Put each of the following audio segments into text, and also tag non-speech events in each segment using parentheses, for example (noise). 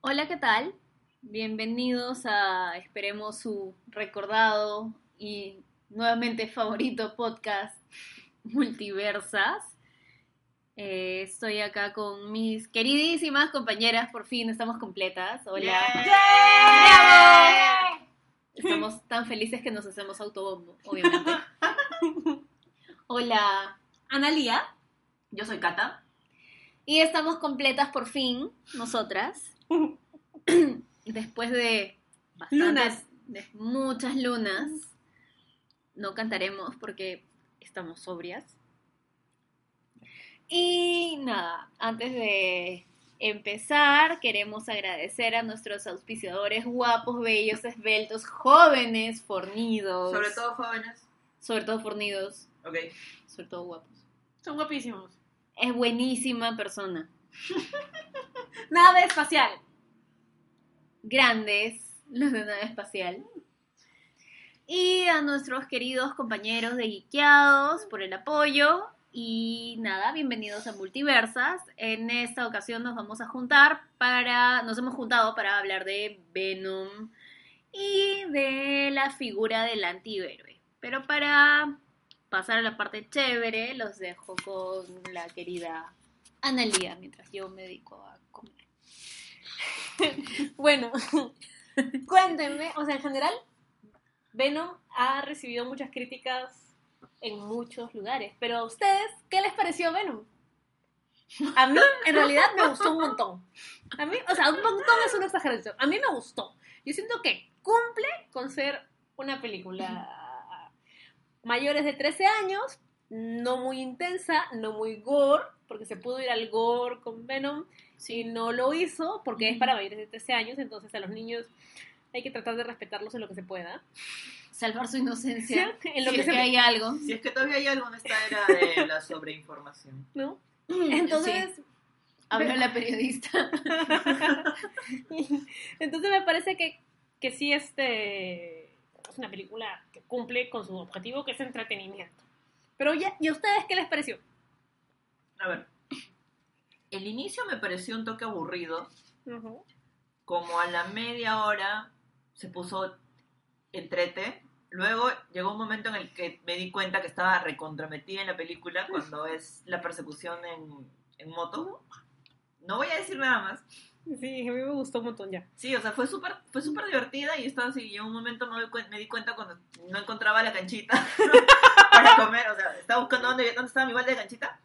Hola, ¿qué tal? Bienvenidos a, esperemos, su recordado y nuevamente favorito podcast Multiversas. Eh, estoy acá con mis queridísimas compañeras, por fin estamos completas. Hola. Estamos tan felices que nos hacemos autobombo, obviamente. (laughs) Hola, Analia. Yo soy Cata. Y estamos completas por fin, nosotras. (coughs) Después de bastantes, Lunas. de muchas lunas, no cantaremos porque estamos sobrias. Y nada, antes de empezar, queremos agradecer a nuestros auspiciadores guapos, bellos, esbeltos, jóvenes, fornidos. Sobre todo jóvenes. Sobre todo fornidos, Ok. sobre todo guapos. Son guapísimos. Es buenísima persona. (laughs) (laughs) Nave espacial. grandes, los de nave espacial. Y a nuestros queridos compañeros de Geekeados por el apoyo. Y nada, bienvenidos a Multiversas. En esta ocasión nos vamos a juntar para. Nos hemos juntado para hablar de Venom y de la figura del antihéroe. Pero para pasar a la parte chévere, los dejo con la querida Analia mientras yo me dedico. (laughs) Bueno, (laughs) cuéntenme, o sea, en general, Venom ha recibido muchas críticas en muchos lugares, pero a ustedes, ¿qué les pareció Venom? A mí, en realidad, me gustó un montón. A mí, o sea, un montón es una exageración. A mí me gustó. Yo siento que cumple con ser una película mayores de 13 años, no muy intensa, no muy gore, porque se pudo ir al gore con Venom, y no lo hizo porque es para mayores de 13 años, entonces a los niños hay que tratar de respetarlos en lo que se pueda. salvar su inocencia. (laughs) en lo si que es se que hay algo. Si es que todavía hay algo en esta era de (laughs) la sobreinformación. ¿no? Entonces, Habló la periodista. (laughs) entonces me parece que, que sí este es una película que cumple con su objetivo, que es entretenimiento. Pero ya, ¿y a ustedes qué les pareció? A ver. El inicio me pareció un toque aburrido. Como a la media hora se puso entrete. Luego llegó un momento en el que me di cuenta que estaba recontrametida en la película cuando es la persecución en, en moto. No voy a decir nada más. Sí, a mí me gustó un montón ya. Sí, o sea, fue súper fue súper divertida y estaba así. Y en un momento me, me di cuenta cuando no encontraba la canchita (laughs) para comer. O sea, estaba buscando dónde, dónde estaba mi balde de canchita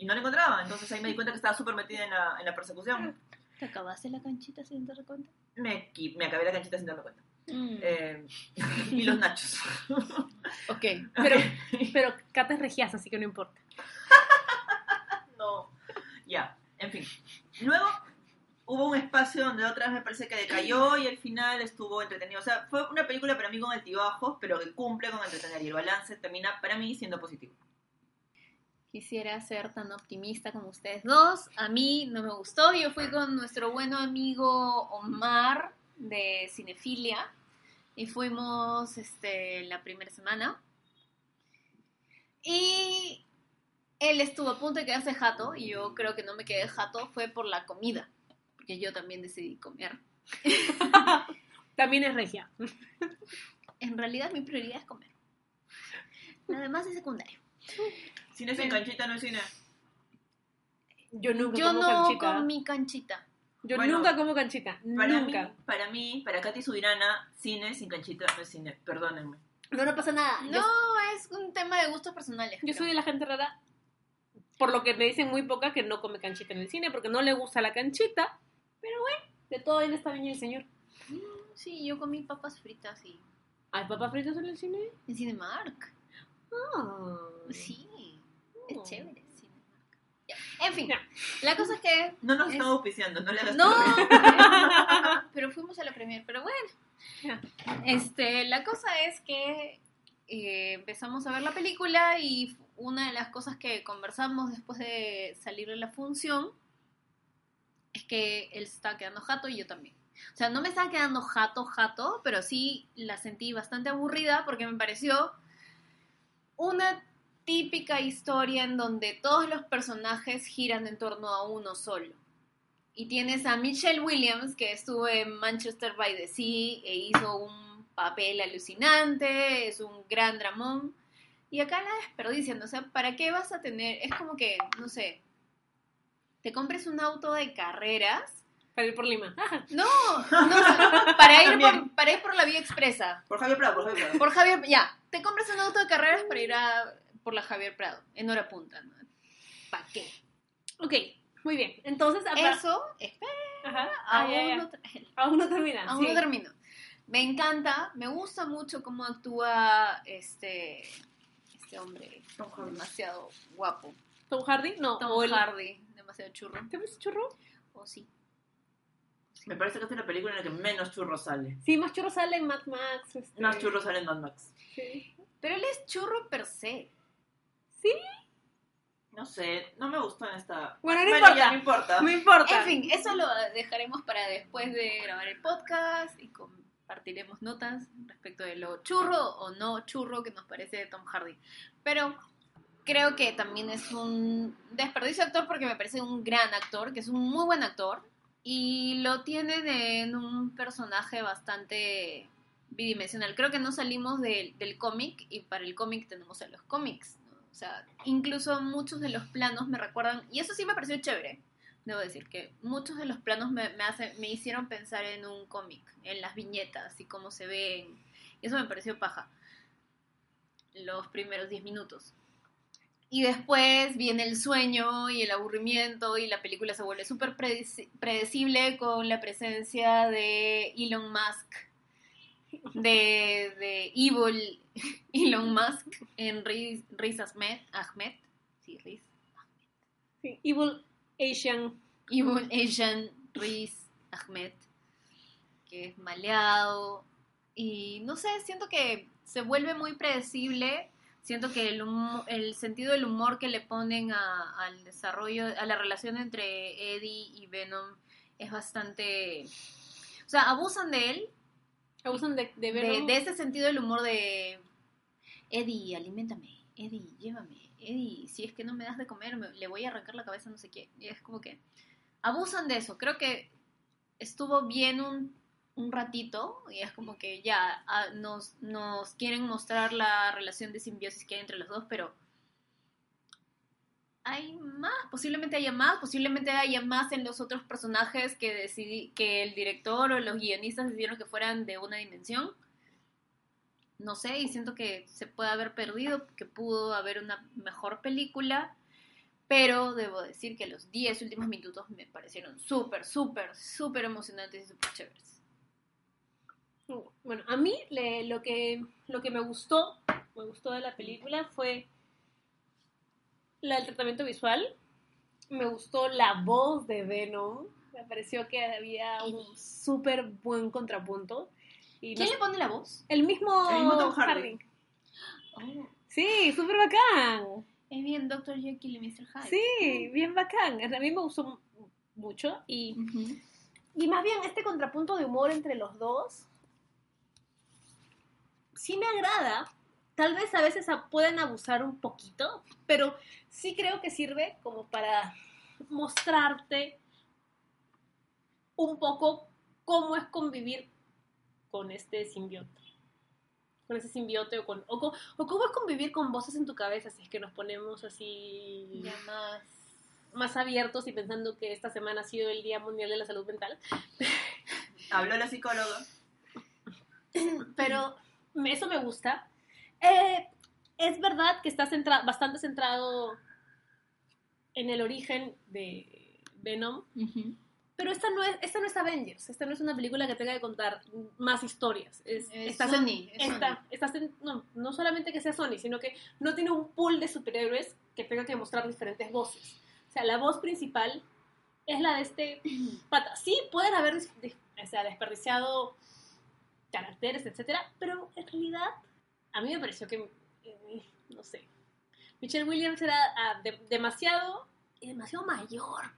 y no la encontraba. Entonces ahí me di cuenta que estaba súper metida en la, en la persecución. ¿Te acabaste la canchita sin darte cuenta? Me, acabé la canchita sin darme cuenta. Mm. Eh, (laughs) y los nachos. (laughs) ok. Pero, (laughs) pero Cata es regiasa, así que no importa. no. Ya, en fin. Luego hubo un espacio donde otra vez me parece que decayó y al final estuvo entretenido. O sea, fue una película para mí con altibajos, pero que cumple con entretener y el balance termina para mí siendo positivo. Quisiera ser tan optimista como ustedes dos. A mí no me gustó. Yo fui con nuestro bueno amigo Omar de Cinefilia y fuimos este, la primera semana. Y él estuvo a punto de quedarse jato y yo creo que no me quedé jato fue por la comida, porque yo también decidí comer. (laughs) También es regia. En realidad mi prioridad es comer. Lo demás es secundario. Cine sin canchita no es cine. Yo nunca Yo como no canchita. comí canchita. Yo Bueno, nunca como canchita. Para nunca. mí, para mí, para Katy Subirana, cine sin canchita no es cine. Perdónenme. No, no pasa nada. No, Yo, es un tema de gustos personales. yo creo. soy de la gente rara. Por lo que me dicen muy poca que no come canchita en el cine, porque no le gusta la canchita. Pero bueno, de todo en esta viña el señor. Sí, yo comí papas fritas y ¿Hay papas fritas en el cine? en Cinemark. Ah. Sí, Oh. Es chévere. Ya. En fin, Ya. la cosa es que... No nos es- estamos auspiciando, no le hagas No, pero fuimos a la premier, pero bueno. Este, la cosa es que eh, empezamos a ver la película y una de las cosas que conversamos después de salir de la función es que él se estaba quedando jato y yo también. O sea, no me estaba quedando jato, jato, pero sí la sentí bastante aburrida porque me pareció una típica historia en donde todos los personajes giran en torno a uno solo. Y tienes a Michelle Williams, que estuvo en Manchester by the Sea e hizo un papel alucinante, es un gran dramón. Y acá la desperdician, o sea, ¿para qué vas a tener? Es como que, no sé, te compres un auto de carreras. Para ir por Lima. (laughs) No, no, para ir, por, para ir por la vía expresa. Por Javier Prado, por Javier Prado. Por Javier, ya, te compras un auto de carreras para ir a, por la Javier Prado, en hora punta. ¿no? ¿Para qué? Ok, muy bien. Entonces, Eso, espera, Ajá. Ah, aún, ya, ya. no, Aún no termina. aún no termino. Me encanta, me gusta mucho cómo actúa este, este hombre, Tom Hardy. demasiado guapo. Tom Hardy, no. Tom Hardy, demasiado churro. ¿Te ves churro? O sí. Me parece que esta es la película en la que menos churro sale. Sí, más churro sale en Mad Max. este, Más churro sale en Mad Max. Sí. Pero él es churro per se. No sé, no me gustó en esta. Bueno, no ya, importa. no importa. No importa. En fin, eso lo dejaremos para después de grabar el podcast y compartiremos notas respecto de lo churro o no churro que nos parece de Tom Hardy. Pero creo que también es un desperdicio de actor porque me parece un gran actor, que es un muy buen actor y lo tiene de- en un personaje bastante bidimensional. Creo que no salimos del- del cómic y para el cómic tenemos a los cómics. O sea, incluso muchos de los planos me recuerdan, y eso sí me pareció chévere, debo decir que muchos de los planos me, me, hace- me hicieron pensar en un cómic, en las viñetas y cómo se ven. Y eso me pareció paja. Los primeros 10 minutos. Y después viene el sueño y el aburrimiento y la película se vuelve súper predeci- predecible con la presencia de Elon Musk, de, de Evil (laughs) Elon Musk en Riz, Riz Ahmed, Ahmed, sí, Riz, Sí, Evil Asian. Evil Asian Riz Ahmed, que es maleado. Y no sé, siento que se vuelve muy predecible. Siento que el, humo- el sentido del humor que le ponen a- al desarrollo, a la relación entre Eddie y Venom es bastante... O sea, abusan de él, Abusan de, de de, ese sentido del humor de Eddie, aliméntame, Eddie, llévame, Eddie, si es que no me das de comer, me- le voy a arrancar la cabeza, no sé qué. Y es como que abusan de eso. Creo que estuvo bien un, un ratito y es como que ya ah, nos, nos quieren mostrar la relación de simbiosis que hay entre los dos, pero hay más, posiblemente haya más, posiblemente haya más en los otros personajes que decidí, que el director o los guionistas decidieron que fueran de una dimensión. No sé, y siento que se puede haber perdido, que pudo haber una mejor película, pero debo decir que los 10 últimos minutos me parecieron súper, súper, súper emocionantes y súper chéveres. Bueno, a mí lo, que, lo que me gustó, me gustó de la película fue la, el tratamiento visual. Me gustó la voz de Venom. Me pareció que había un súper buen contrapunto. Y ¿Quién no- le pone la voz? El mismo, El mismo Tom Hardy. Oh, Sí, súper bacán. es bien Dr. Jekyll y Mr. Hyde. Sí, bien bacán. A mí me gustó mu- mucho. Y, y más bien este contrapunto de humor entre los dos sí me agrada. Tal vez a veces pueden abusar un poquito, pero sí creo que sirve como para mostrarte un poco cómo es convivir con este simbiote. Con ese simbiote o, con, o, cómo es convivir con voces en tu cabeza si es que nos ponemos así Ya más. más abiertos y pensando que esta semana ha sido el Día Mundial de la Salud Mental. Habló la psicóloga. Pero eso me gusta. Eh, es verdad que está centra- bastante centrado en el origen de Venom, Ujú. pero esta no, es, esta no es Avengers, esta no es una película que tenga que contar más historias. Es, Es está Sony, es está- Sony. no, no solamente que sea Sony, sino que no tiene un pool de superhéroes que tenga que mostrar diferentes voces. O sea, la voz principal es la de este (clears throat) pata. Sí, pueden haber o sea, desperdiciado caracteres, etcétera, pero en realidad a mí me pareció que, eh, no sé, Michelle Williams era ah, de- demasiado, demasiado mayor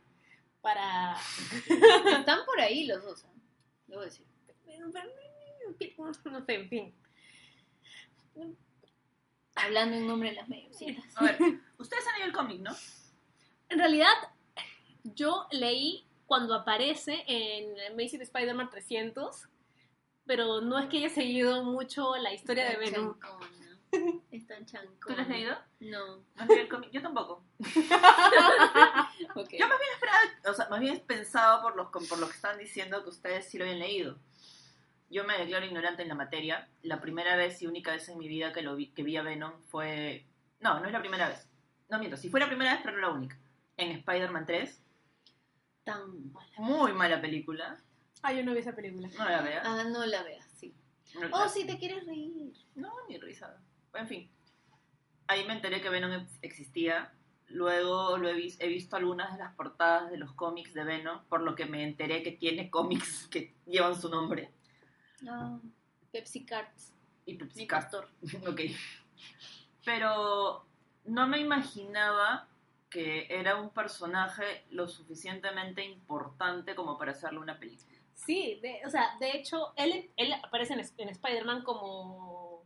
para... (laughs) Están por ahí los dos, ¿eh? debo decir. No sé, en fin. Hablando en nombre de las mayorcitas. A ver, (laughs) ustedes han leído el cómic, ¿no? En realidad, yo leí cuando aparece en Amazing Spider-Man 300, pero no es que haya seguido mucho la historia de Venom. Es tan chancona. (laughs) ¿Tú lo has leído? No. Yo tampoco. (laughs) Yo más bien esperaba, o sea, más bien pensaba por, los, por lo que estaban diciendo que ustedes sí lo habían leído. Yo me declaro ignorante en la materia. La primera vez y única vez en mi vida que, lo vi, que vi a Venom fue... No, no es la primera vez. No miento, sí fue la primera vez, pero no la única. En Spider-Man 3. Tan mala. Muy mala película. Ah, yo no vi esa película. No la veas. Ah, no la veas, sí. No, Oh, si te quieres reír. No, ni risa. En fin. Ahí me enteré que Venom ex- existía. Luego lo he, vis- he visto algunas de las portadas de los cómics de Venom, por lo que me enteré que tiene cómics que llevan su nombre. No. Pepsi Cards. Y Pepsi pastor. (laughs) ok. Pero no me imaginaba que era un personaje lo suficientemente importante como para hacerle una película. Sí, de- o sea, de hecho, él, él aparece en, en Spider-Man como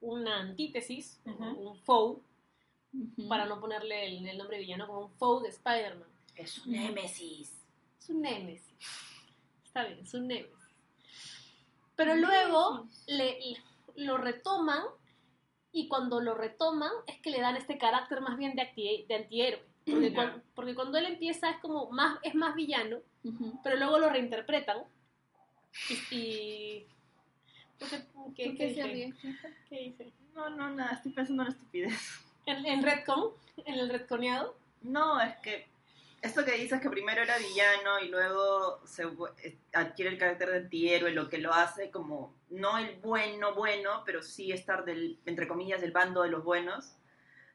una antítesis, un foe, para no ponerle el, el nombre villano, como un foe de Spider-Man. Es un némesis. Es un némesis. Está bien, es un némesis. Pero luego le, le- lo retoman y cuando lo retoman es que le dan este carácter más bien de, de antihéroe. Porque, Ya. cuan- porque cuando él empieza es como más, es más villano, Pero luego lo reinterpretan y... y- ¿Qué, qué- ¿Por qué qué se dije? ríe? ¿Qué hice? No, no, nada, estoy pensando en estupidez. En, en Redcon, en el Redconeado. No, es que esto que dices que primero era villano y luego se eh, adquiere el carácter de antihéroe, lo que lo hace como no el bueno bueno, pero sí estar del entre comillas del bando de los buenos.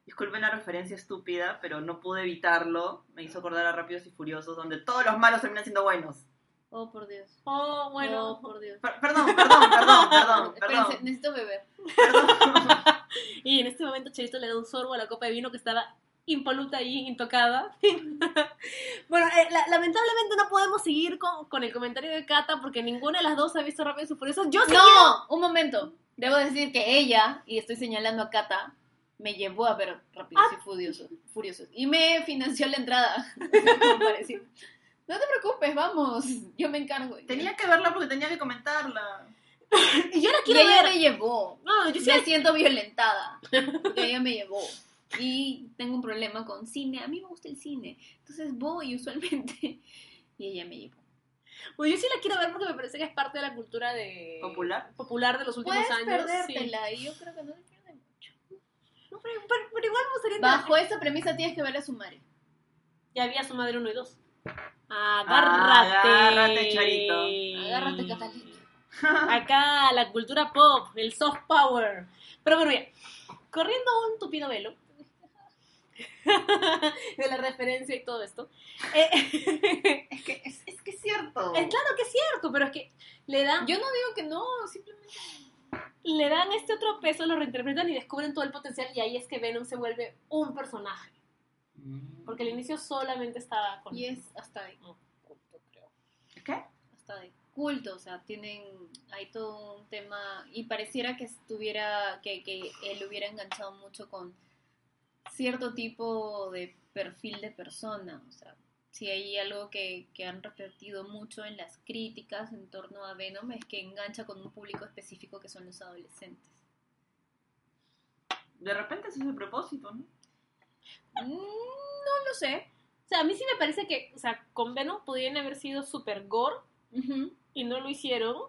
Disculpen la referencia estúpida, pero no pude evitarlo. Me hizo acordar a Rápidos y Furiosos, donde todos los malos terminan siendo buenos. Oh, por Dios. Oh, bueno. Oh, por Dios. Per- perdón, perdón, perdón, perdón, Espérense, (laughs) perdón. necesito beber. (laughs) Y en este momento Chelito le da un sorbo a la copa de vino que estaba impoluta y intocada. (laughs) bueno, eh, la- lamentablemente no podemos seguir con, con el comentario de Cata porque ninguna de las dos ha visto Rápido y Furioso. Yo sí No, un momento. Debo decir que ella, y estoy señalando a Kata, me llevó a ver Rápidos y Furiosos, Furiosos. Y me financió la entrada. (laughs) No te preocupes, vamos. Yo me encargo. Tenía que verla porque tenía que comentarla. (laughs) y yo la Y quiero ella ver. me llevó. No, yo sí Me siento violentada. Porque (laughs) ella me llevó. Y tengo un problema con cine. A mí me gusta el cine. Entonces voy usualmente. Y ella me llevó. Pues yo sí la quiero ver porque me parece que es parte de la cultura de ¿Popular? popular de los últimos Puedes años. perdértela. Y yo creo que no. No, pero, pero- pero igual me gustaría Bajo esa premisa tienes que ver a su madre. Ya había su madre 1 y 2. Agárrate. Agárrate, Charito. Agárrate, Catalina. (laughs) Acá la cultura pop, el soft power. Pero bueno, ya. Corriendo un tupido velo (laughs) de la referencia y todo esto. eh, (laughs) Es que es, es que es cierto. es claro que es cierto, pero es que le dan, Yo no digo que no, simplemente. Le dan este otro peso, lo reinterpretan y descubren todo el potencial y ahí es que Venom se vuelve un personaje. Porque al inicio solamente estaba con... Y es hasta de culto, creo. ¿Qué? Hasta de culto, o sea, tienen. Hay todo un tema. Y pareciera que estuviera. Que, que él hubiera enganchado mucho con cierto tipo de perfil de persona. O sea, si hay algo que, que han repetido mucho en las críticas en torno a Venom es que engancha con un público específico que son los adolescentes. De repente ese es el propósito, ¿no? Mm, no lo sé. O sea, a mí sí me parece que, o sea, con Venom podrían haber sido super gore y no lo hicieron.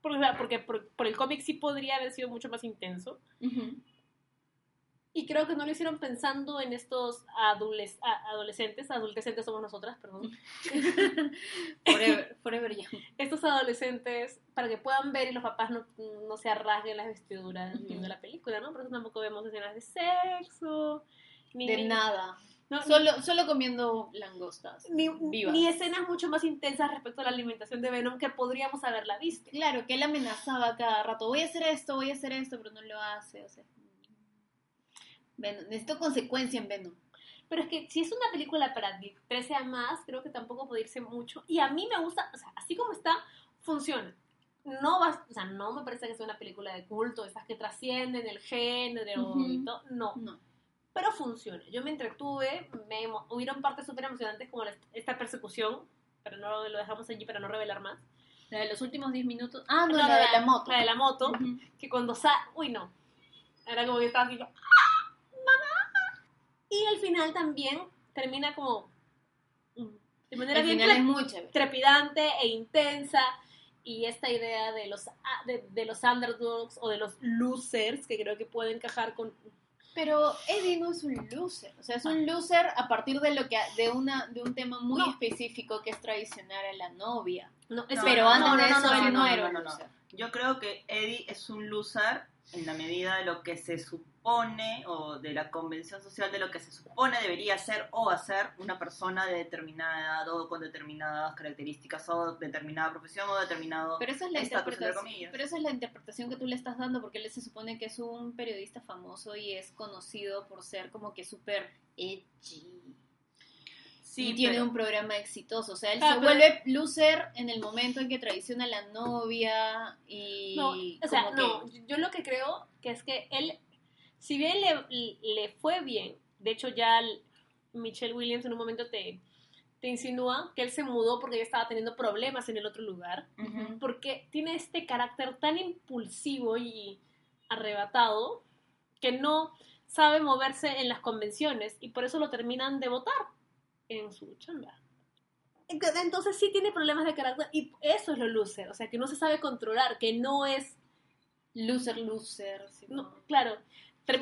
Porque, o sea, porque por, por el cómic sí podría haber sido mucho más intenso. Y creo que no lo hicieron pensando en estos adules- a- adolescentes, adolescentes somos nosotras, perdón. (laughs) Forever, forever young. Estos adolescentes para que puedan ver y los papás no, no se arrasguen las vestiduras Ujú. viendo la película, ¿no? Por eso tampoco vemos escenas de sexo. Ni, De nada. No, Solo, solo comiendo langostas. ni, vivas. ni escenas mucho más intensas respecto a la alimentación de Venom que podríamos haberla visto. Claro, que él amenazaba cada rato, voy a hacer esto, voy a hacer esto, pero no lo hace. O sea, Venom- necesito consecuencia en Venom. Pero es que si es una película para 13 a más, creo que tampoco puede irse mucho. Y a mí me gusta, o sea, así como está, funciona. No va, o sea, no me parece que sea una película de culto, esas que trascienden el género Ujú. y todo. No, No. pero funciona. Yo me entretuve, me hubieron partes súper emocionantes como la- esta persecución, pero no lo dejamos allí para no revelar más. La de los últimos 10 minutos. Ah, no, No, la de la moto. La de la moto, Ujú. que cuando sa... Uy, no. Era como que estaba así, ¡ah! Y al final también termina como... mm, De manera Al bien final tre- es muy chévere. trepidante e intensa. Y esta idea de los, ah, de, de los underdogs o de los losers, que creo que puede encajar con... Pero Eddie no es un loser, o sea, es un loser a partir de lo que de una de un tema muy No. específico que es traicionar a la novia. No, es- No, Pero antes no, de no, eso no, él no, no, era no, un no, no. loser. Yo creo que Eddie es un loser en la medida de lo que se supone o de la convención social de lo que se supone debería ser o hacer una persona de determinada edad o con determinadas características o determinada profesión o determinado Pero esa es la interpretación. comillas. Pero esa es la interpretación que tú le estás dando porque él se supone que es un periodista famoso y es conocido por ser como que súper edgy. Sí, y tiene pero- un programa exitoso. O sea, él Ah, se pero- vuelve loser en el momento en que traiciona a la novia y. No, o sea, como no, que- yo lo que creo que es que él, si bien le, le fue bien, de hecho ya el- Michelle Williams en un momento te, te insinúa que él se mudó porque ya estaba teniendo problemas en el otro lugar, porque tiene este carácter tan impulsivo y arrebatado que no sabe moverse en las convenciones y por eso lo terminan de votar en su chamba. Entonces sí tiene problemas de carácter y eso es lo loser, o sea, que no se sabe controlar, que no es Loser, loser. sino- no, claro.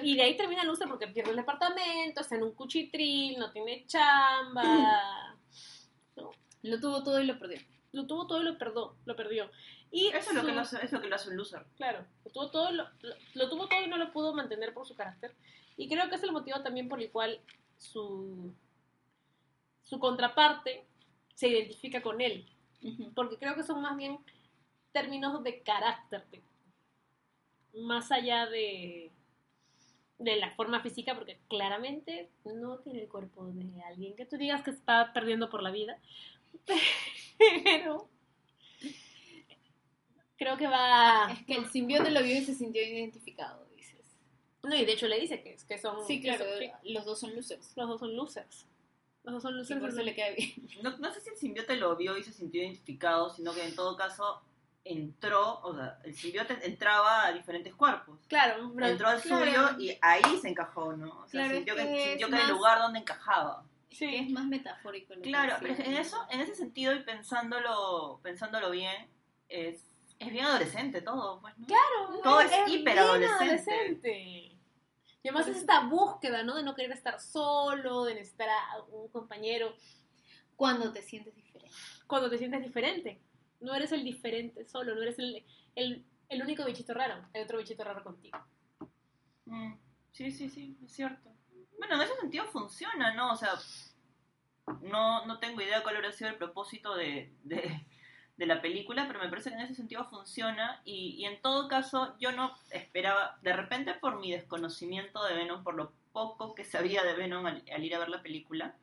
Y de ahí termina Luce porque pierde el departamento, está en un cuchitril, no tiene chamba. No, Lo tuvo todo y lo perdió. lo tuvo todo y lo perdió. Lo perdió. Y Eso es lo, que lo hace, es lo que lo hace un loser. Claro, lo tuvo, todo, lo, lo- lo tuvo todo y no lo pudo mantener por su carácter. Y creo que es el motivo también por el cual su, su contraparte se identifica con él. Porque creo que son más bien términos de carácter, más allá de, de la forma física, porque claramente no tiene el cuerpo de alguien que tú digas que está perdiendo por la vida, (laughs) pero creo que va... Es que el simbionte lo vio y se sintió identificado, dices. No, y de hecho le dice que, que son... Sí, que claro, son- los dos son losers. los dos son losers. Los dos son Sí, losers. por eso le queda bien. No, no sé si el simbiote lo vio y se sintió identificado, sino que en todo caso entró, o sea, el simbiote entraba a diferentes cuerpos. Claro, pero- entró al claro. suyo y ahí se encajó, ¿no? O sea, Claro, sintió es que, que sintió es que era el más- lugar donde encajaba. sí. Que es más metafórico. lo Claro, pero en eso, en ese sentido y pensándolo, pensándolo bien, es, es bien adolescente todo, pues, ¿no? Claro, Todo es bien hiperadolescente. adolescente. Y además es esta búsqueda, ¿no? De no querer estar solo, de necesitar a un compañero Cuando te sientes diferente. cuando te sientes diferente. No eres el diferente solo, no eres el, el, el único bichito raro. Hay otro bichito raro contigo. Mm, Sí, sí, sí, es cierto. Bueno, en ese sentido funciona, ¿no? O sea, no, no tengo idea cuál habrá sido el propósito de, de, la película, pero me parece que en ese sentido funciona y, y en todo caso yo no esperaba, de repente por mi desconocimiento de Venom, por lo poco que sabía de Venom al, al ir a ver la película,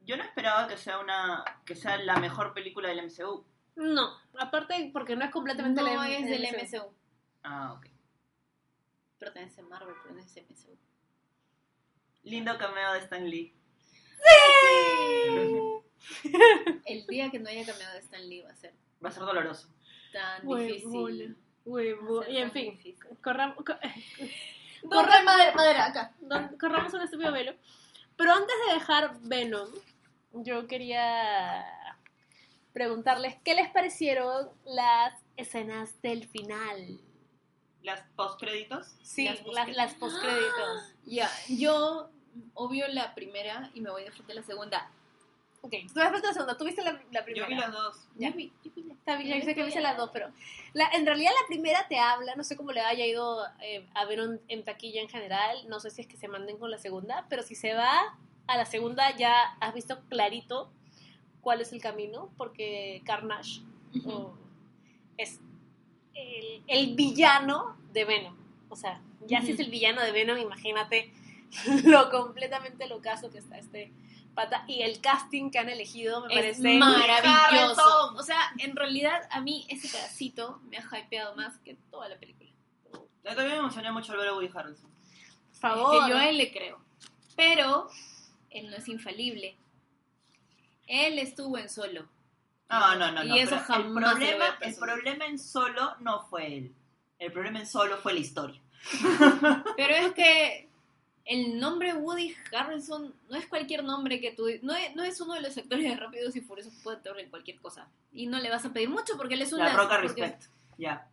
yo no esperaba que sea una que sea la mejor película del MCU. No, aparte porque no es completamente No la- es del el MCU. Ah, ok. Pertenece a Marvel, pero no es MCU. Lindo cameo de Stan Lee. El día que no haya cambiado de Stan Lee va a ser Va a ser doloroso. tan difícil. Huevo. A Y en fin, difícil. corramos, co- Corre madera, madera acá. don- corramos un estúpido velo. Pero antes de dejar Venom, yo quería preguntarles qué les parecieron las escenas del final. Las postcréditos. Sí, Las postcréditos. las postcréditos. (gasps) Ya, yo obvio la primera y me voy de frente a la segunda. Ok, tú me falta la segunda, tú viste la, la primera. Yo vi las dos. Ya. Yo vi- yo vi la- Está bien, yo Yo sé que viste las dos, pero la, en realidad la primera te habla, no sé cómo le haya ido eh, a ver un- en taquilla en general, no sé si es que se manden con la segunda, pero si se va, a la segunda ya has visto clarito cuál es el camino, porque Carnage o- es el, el villano de Venom. O sea, ya si es el villano de Venom, imagínate (laughs) lo completamente locazo que está este pata. Y el casting que han elegido me Es parece maravilloso. O sea, en realidad a mí ese pedacito me ha hypeado más que toda la película. Yo también me emocioné mucho al ver a Woody Harrelson. Por favor. Es que yo a él le creo. Pero él no es infalible. Él estuvo en solo. No, no, no. Y no, eso jamás el problema, el problema en solo no fue él. El problema en solo fue la historia. (laughs) Pero es que el nombre Woody Harrelson no es cualquier nombre que tú... No es, no es uno de los actores de Rápidos y Furiosos que puede actuar en cualquier cosa. Y no le vas a pedir mucho porque él es un... La roca respect. Ya.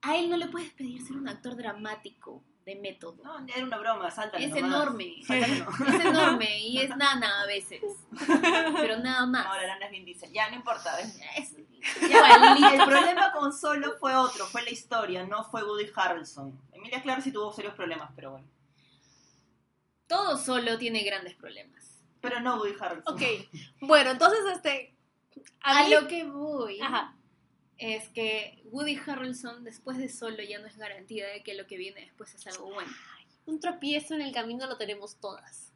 A él no le puedes pedir ser un actor dramático, de método. No, era una broma, sáltale es nomás. enorme. Es enorme y es (laughs) nana a veces. Pero nada más. No, la lana es bien dice. Ya, no importa. ¿ves? Es Ya, igualito. el problema con Solo fue otro, fue la historia, no fue Woody Harrelson. Emilia Clarke sí tuvo serios problemas, pero bueno. Todo solo tiene grandes problemas. Pero no Woody Harrelson. Ok, bueno, entonces este... A, A mí- lo que voy Ajá. Es que Woody Harrelson después de solo ya no es garantía de que lo que viene después es algo bueno. Un tropiezo en el camino lo tenemos todas.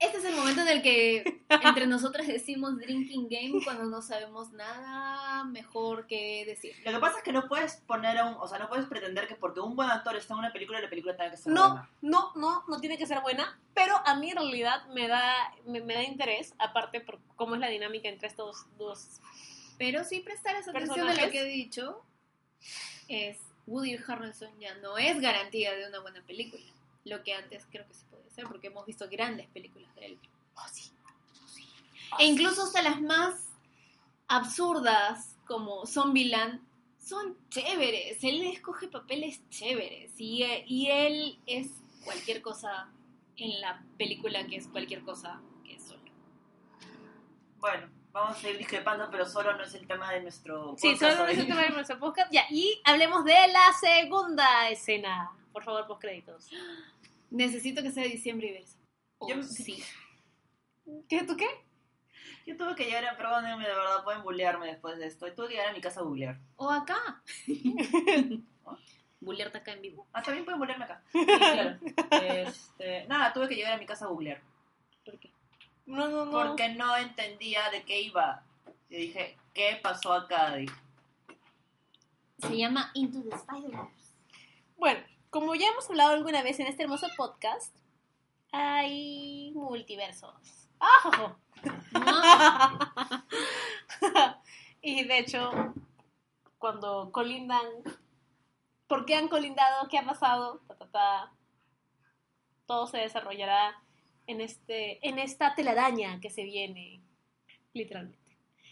Este es el momento en el que entre nosotras decimos drinking game cuando no sabemos nada mejor que decir. Lo que pasa es que no puedes poner a un, o sea, no puedes pretender que porque un buen actor está en una película, la película tenga que ser No, buena. no, no, no tiene que ser buena, pero a mí en realidad me da, me, me da interés, aparte por cómo es la dinámica entre estos dos. Pero si prestaras atención a lo que he dicho, es Woody Harrelson ya no es garantía de una buena película. Lo que antes creo que se hacer, porque hemos visto grandes películas de él. Oh, sí. E incluso hasta las más absurdas, como Zombieland, son chéveres. Él escoge papeles chéveres. Y, eh, y él es cualquier cosa en la película que es cualquier cosa que es solo. Bueno, vamos a seguir discrepando, pero solo no es el tema de nuestro Sí, podcast solo hoy. es el tema de nuestro podcast. Ya, y hablemos de la segunda escena. Por favor, post créditos. (gasps) (gasps) Necesito que sea diciembre y verse. Oh, Yo- sí. ¿Qué, ¿Tú qué? Yo tuve que llegar a, perdónenme, de verdad, pueden bullearme después de esto. Tuve que llegar a mi casa a googlear. O acá. (laughs) (laughs) Bullearte acá en vivo. Ah, también pueden bullearme acá. (laughs) Sí, claro. Este, nada, tuve que llegar a mi casa a googlear. ¿Por qué? No, no, no. Porque no entendía de qué iba. Y dije, ¿qué pasó acá? Dije, Se llama Into the Spider-Verse. Bueno, como ya hemos hablado alguna vez en este hermoso podcast, hay multiversos. No, (laughs) y de hecho, cuando colindan, ¿por qué han colindado? ¿Qué ha pasado? Todo se desarrollará en, este, en esta telaraña que se viene, literalmente.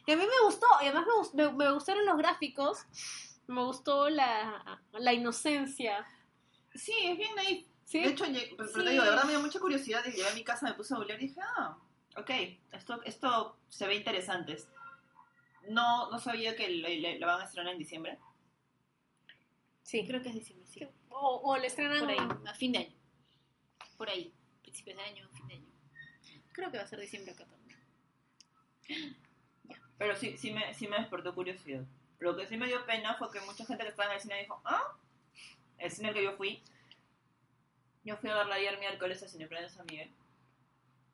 Y a mí me gustó, y además me, me- me gustaron los gráficos, me gustó la, la inocencia. Sí, es bien ahí. ¿sí? De hecho, pero Sí. te digo, de verdad me dio mucha curiosidad. Y llegué a mi casa, me puse a googlear y dije, ah, ok, esto, esto se ve interesante. No, no sabía que lo, lo- van a estrenar en diciembre. sí. creo que es diciembre, sí. O, o le estrenan Por ahí, a fin de año. Por ahí, principios de año, fin de año. Creo que va a ser diciembre acá también. Pero sí, sí me, sí me despertó curiosidad. Lo que sí me dio pena fue que mucha gente que estaba en el cine dijo, ah, el cine al que yo fui. Yo fui a verla ayer miércoles a Cineplanet San Miguel.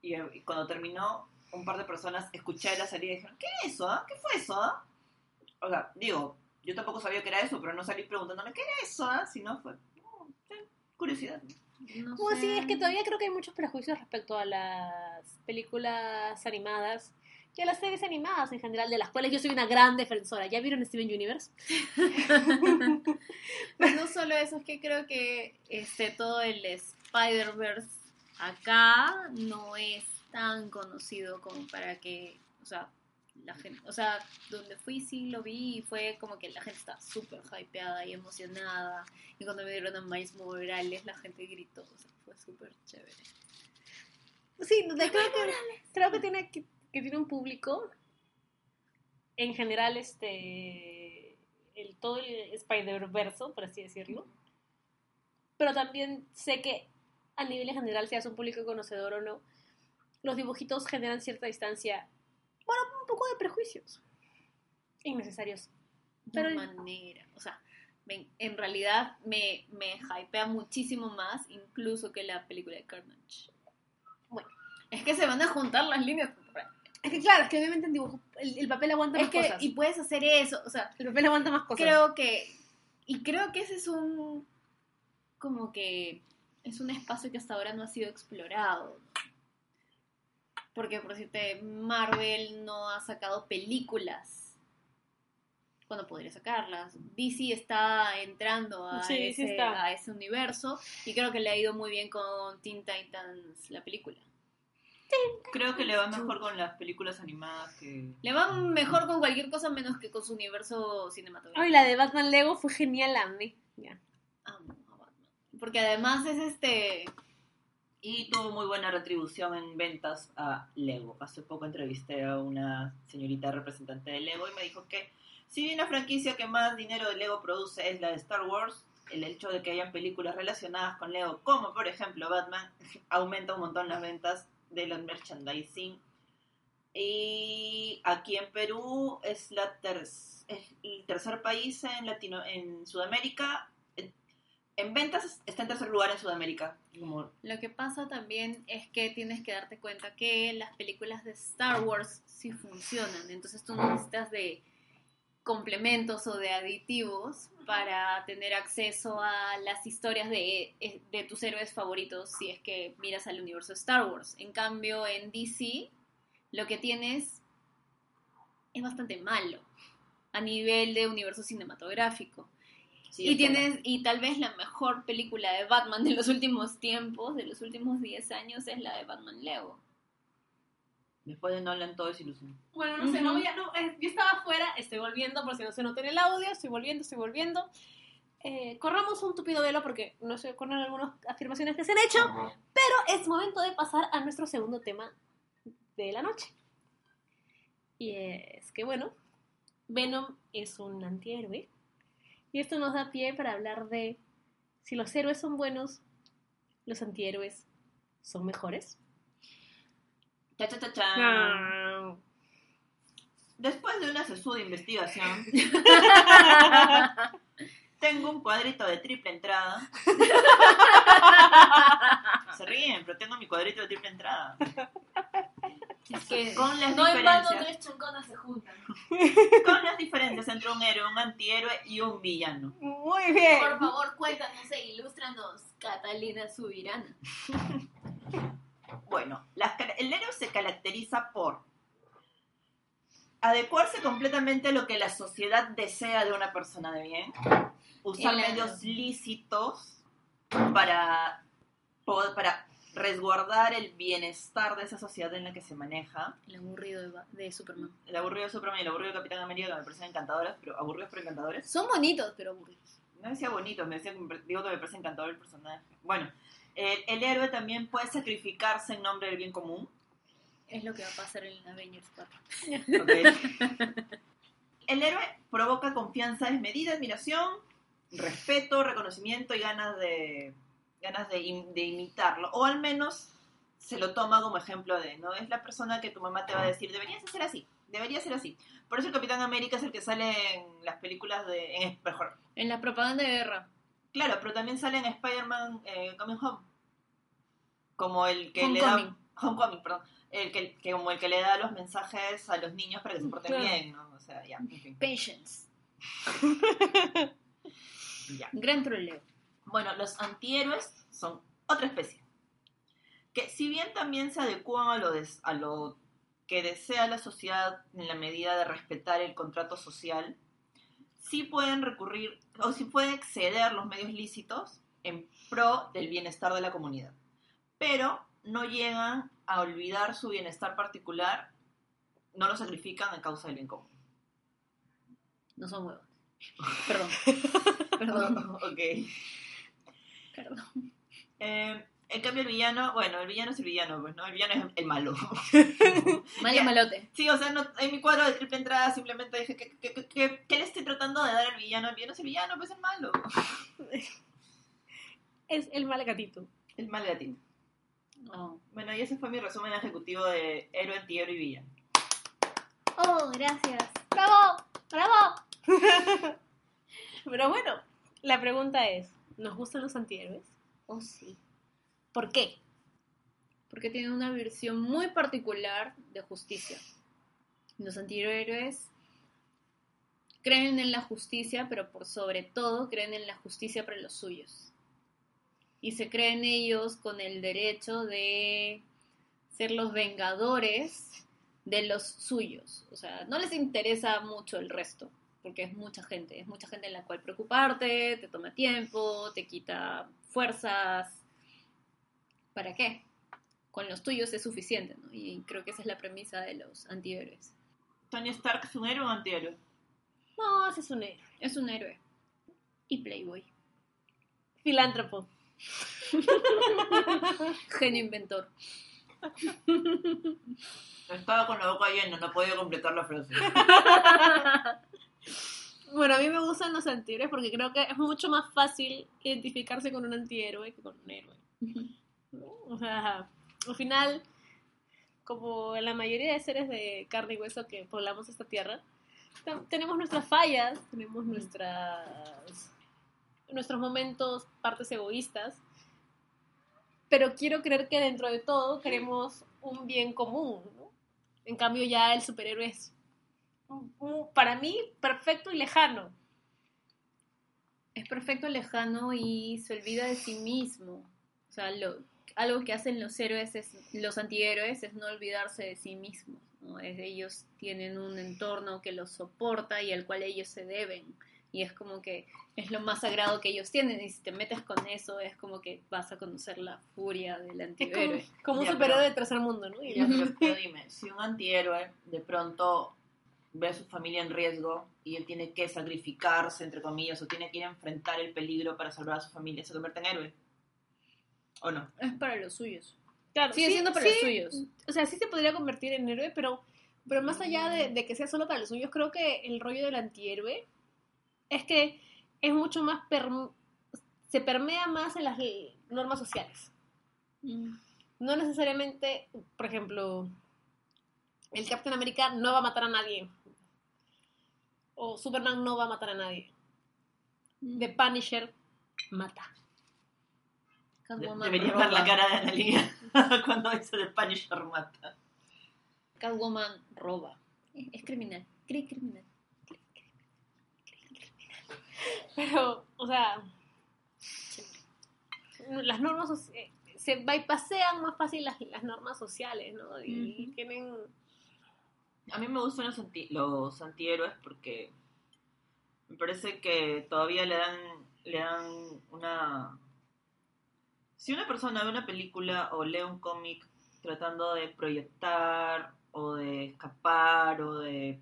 Y, y cuando terminó, un par de personas escuché la salida y dijeron, ¿qué es eso? ah? ¿Qué fue eso? ah?". O sea, digo, yo tampoco sabía que era eso, pero no salí preguntándome, ¿qué era eso? ah?". Si no fue, "No, sí, curiosidad. No Pues sí, es que todavía creo que hay muchos prejuicios respecto a las películas animadas a las series animadas en general, de las cuales yo soy una gran defensora. ¿Ya vieron Steven Universe? (laughs) Pero no solo eso, es que creo que este todo el Spider-Verse acá no es tan conocido como para que, o sea, la gente, o sea, donde fui sí lo vi y fue como que la gente estaba súper hypeada y emocionada. Y cuando me dieron a Miles Morales, la gente gritó, o sea, fue súper chévere. Sí, de- creo, que, creo que tiene que, tiene un público. En general, este el todo el Spider-Verso, por así decirlo. Pero también sé que a nivel en general, seas un público conocedor o no, los dibujitos generan cierta distancia, bueno, un poco de prejuicios innecesarios. Pero de manera, o sea, en realidad me, me hypea muchísimo más incluso que la película de Carnage. Bueno. Es que se van a juntar las líneas. Es que claro, es que obviamente en dibujo el, el papel aguanta Es más que, cosas. y puedes hacer eso, o sea, El papel aguanta más cosas. creo que, y creo que ese es un, como que, es un espacio que hasta ahora no ha sido explorado. Porque, por decirte, Marvel no ha sacado películas cuando podría sacarlas. DC está entrando a, Sí, sí ese, está. a ese universo y creo que le ha ido muy bien con Teen Titans, la película. Creo que le va mejor con las películas animadas que... Le va mejor con cualquier cosa menos que con su universo cinematográfico. Ay, la de Batman Lego fue genial. Ya. Amo a Batman. Porque además es este. Y tuvo muy buena retribución en ventas a Lego. Hace poco entrevisté a una señorita representante de Lego y me dijo que si bien la franquicia que más dinero de Lego produce es la de Star Wars, el hecho de que hayan películas relacionadas con Lego, como por ejemplo Batman, (laughs) aumenta un montón las ventas de los merchandising. Y aquí en Perú es, la ter- es el tercer país en, Latino en Sudamérica. En- En ventas está en tercer lugar en Sudamérica. Lo que pasa también es que tienes que darte cuenta que las películas de Star Wars sí funcionan. Entonces tú necesitas de complementos o de aditivos para tener acceso a las historias de, de tus héroes favoritos si es que miras al universo Star Wars. En cambio, en DC, lo que tienes es bastante malo a nivel de universo cinematográfico. Sí, y verdad. tienes, y tal vez la mejor película de Batman de los últimos tiempos, de los últimos 10 años, es la de Batman Lego. Después de Nolan todo es ilusión. Bueno, no sé, Ujú. no voy a- no, eh, yo estaba afuera, estoy volviendo, por si no se nota en el audio, estoy volviendo, estoy volviendo. Eh, corramos un tupido velo porque no se acuerdan algunas afirmaciones que se han hecho, pero es momento de pasar a nuestro segundo tema de la noche. Y es que, bueno, Venom es un antihéroe. Y esto nos da pie para hablar de si los héroes son buenos, los antihéroes son mejores. Cha, cha, cha, cha. Ah. Después de una sesuda investigación, (laughs) tengo un cuadrito de triple entrada. (laughs) Se ríen, pero tengo mi cuadrito de triple entrada. Es que Con las no en vano tres chonconas se juntan. Con las diferencias entre un héroe, un antihéroe y un villano. Muy bien. Por favor, cuéntanos e ilústranos, Catalina Subirana. (laughs) Bueno, las el héroe se caracteriza por adecuarse completamente a lo que la sociedad desea de una persona de bien, usar medios lícitos para, para resguardar el bienestar de esa sociedad en la que se maneja. El aburrido de, de Superman. El aburrido de Superman y el aburrido de Capitán América que me parecen encantadores, pero aburridos pero encantadores. Son bonitos, pero aburridos. No decía bonito, me decía, que me- digo que me parece encantador el personaje. Bueno, el, el héroe también puede sacrificarse en nombre del bien común. Es lo que va a pasar en Avengers 4. Ok. El héroe provoca confianza desmedida, admiración, respeto, reconocimiento y ganas de ganas de, im- de imitarlo. O al menos se lo toma como ejemplo de, ¿no? Es la persona que tu mamá te va a decir, deberías ser así, debería ser así. Por eso el Capitán América es el que sale en las películas de... En, mejor, En la propaganda de guerra. Claro, pero también sale en Spider-Man eh, Coming Home. Como el que Homecoming. le da... Homecoming, perdón. El que, que como el que le da los mensajes a los niños para que se porten Claro. bien, ¿no? O sea, ya, en fin. Patience. (laughs) Ya. Gran troleo. Bueno, los antihéroes son otra especie. Que si bien también se adecuan a lo, des- a lo que desea la sociedad en la medida de respetar el contrato social, sí pueden recurrir o sí pueden exceder los medios lícitos en pro del bienestar de la comunidad. Pero no llegan a olvidar su bienestar particular, no lo sacrifican a causa del bien común. No son huevos. (laughs) Perdón. (laughs) Perdón. ok. Perdón. Eh, en cambio el villano, bueno, el villano es el villano, pues, ¿no? El villano es el malo. (laughs) Malo Ya. malote. Sí, o sea, no, en mi cuadro de triple entrada simplemente dije, ¿qué, qué, qué- qué- qué le estoy tratando de dar al villano? El villano es el villano, pues es el malo. (laughs) Es el mal gatito. El mal latino. Oh. Bueno, y ese fue mi resumen ejecutivo de héroe, antihéroe y villano. Oh, gracias. ¡Bravo! ¡Bravo! (laughs) Pero bueno, la pregunta es, ¿nos gustan los antihéroes? Oh, sí. ¿Por qué? Porque tienen una versión muy particular de justicia. Los antihéroes creen en la justicia, pero por sobre todo creen en la justicia para los suyos. Y se creen ellos con el derecho de ser los vengadores de los suyos. O sea, no les interesa mucho el resto, porque es mucha gente, es mucha gente en la cual preocuparte, te toma tiempo, te quita fuerzas. ¿Para qué? Con los tuyos es suficiente, ¿no? Y creo que esa es la premisa de los antihéroes. ¿Tony Stark es un héroe o un antihéroe? No, ese es un héroe. Es un héroe. Y Playboy. Filántropo. (laughs) Genio inventor. Estaba con la boca llena, no podía completar la frase. (laughs) Bueno, a mí me gustan los antihéroes porque creo que es mucho más fácil identificarse con un antihéroe que con un héroe. O sea, al final, como la mayoría de seres de carne y hueso que poblamos esta tierra, ten- tenemos nuestras fallas, tenemos nuestras nuestros momentos, partes egoístas, pero quiero creer que dentro de todo queremos un bien común. En cambio ya el superhéroe es para mí perfecto y lejano. Es perfecto lejano y se olvida de sí mismo. O sea, lo, algo que hacen los héroes, es, los antihéroes, es no olvidarse de sí mismos. ¿no? Es, ellos tienen un entorno que los soporta y al cual ellos se deben. Y es como que es lo más sagrado que ellos tienen. Y si te metes con eso, es como que vas a conocer la furia del Es antihéroe. como, como un superhéroe pero- de tercer mundo, ¿no? Y Ya, pero, pero dime, si un antihéroe de pronto ve a su familia en riesgo y él tiene que sacrificarse, entre comillas, o tiene que ir a enfrentar el peligro para salvar a su familia, ¿se convierte en héroe? ¿O no? Es para los suyos. Claro, Sigue sí, siendo para sí, los suyos. O sea, sí se podría convertir en héroe, pero, pero más allá de, de que sea solo para los suyos, creo que el rollo del antihéroe es que es mucho más... perm- se permea más en las normas sociales. No necesariamente, por ejemplo, el Captain America no va a matar a nadie. O Superman no va a matar a nadie. The Punisher mata. Catwoman Debería roba. ver la cara de Analia (laughs) cuando dice de Punisher mata. Catwoman roba. Es, es criminal. Cri- criminal. Pero, o sea, las normas soci- eh, se bypasean más fácil las, las normas sociales, ¿no? Y tienen... A mí me gustan los, anti- los antihéroes porque me parece que todavía le dan, le dan una... Si una persona ve una película o lee un cómic tratando de proyectar o de escapar o de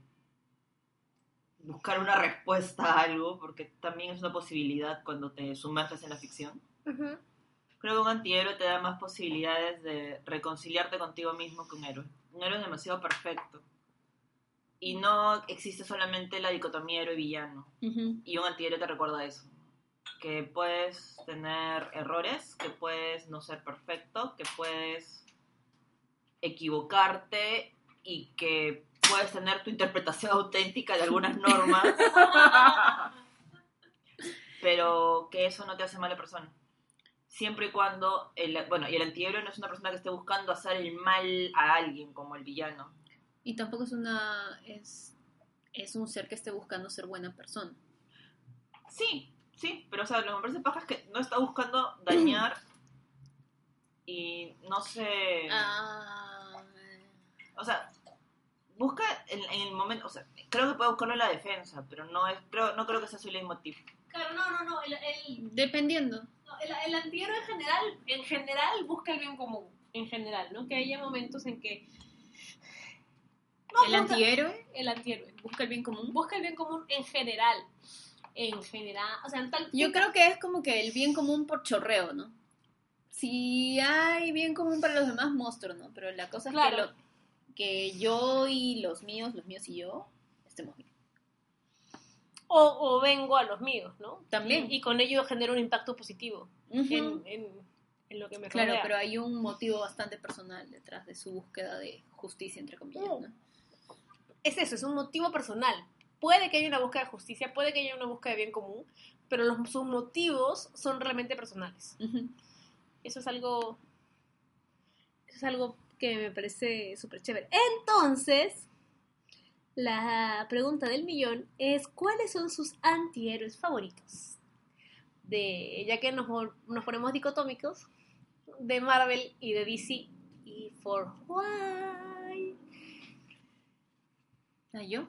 buscar una respuesta a algo, porque también es una posibilidad cuando te sumerges en la ficción, creo que un antihéroe te da más posibilidades de reconciliarte contigo mismo que un héroe. Un héroe es demasiado perfecto. Y no existe solamente la dicotomía héroe-villano. Y un antihéroe te recuerda eso. Que puedes tener errores, que puedes no ser perfecto, que puedes equivocarte y que puedes tener tu interpretación (laughs) auténtica de algunas normas, (laughs) pero que eso no te hace mala persona. Siempre y cuando, el, bueno, y el antihéroe no es una persona que esté buscando hacer el mal a alguien como el villano. Y tampoco es una. Es, es un ser que esté buscando ser buena persona. Sí, sí, pero o sea, lo que me parece paja es que no está buscando dañar (clears throat) y no sé... Ah. O sea, busca en, en el momento, o sea, creo que puede buscarlo en la defensa, pero no es, creo, no creo que sea su leitmotiv. Claro, no, no, no. El, el, Dependiendo. no, el, el antihéroe en general, en general busca el bien común. En general, ¿no? Que haya momentos en que... No, el busca- antihéroe El antihéroe. busca el bien común. Busca el bien común en general. En general. O sea, en tal... Yo creo que es como que el bien común por chorreo, ¿no? Si hay bien común para los demás, monstruo, ¿no? Pero la cosa es Claro. que, lo, que yo y los míos, los míos y yo, estemos bien. O, o vengo a los míos, ¿no? También. Y, y con ello genera un impacto positivo en, en, en lo que me Claro, rodea. pero hay un motivo bastante personal detrás de su búsqueda de justicia, entre comillas. ¿no? es eso, es un motivo personal. Puede que haya una búsqueda de justicia, puede que haya una búsqueda de bien común, pero los, sus motivos son realmente personales. Eso es algo. Eso es algo que me parece súper chévere. Entonces, la pregunta del millón es: ¿cuáles son sus antihéroes favoritos? De, ya que nos, nos ponemos dicotómicos, de Marvel y de DC. Y for why? ¿Ah, yo?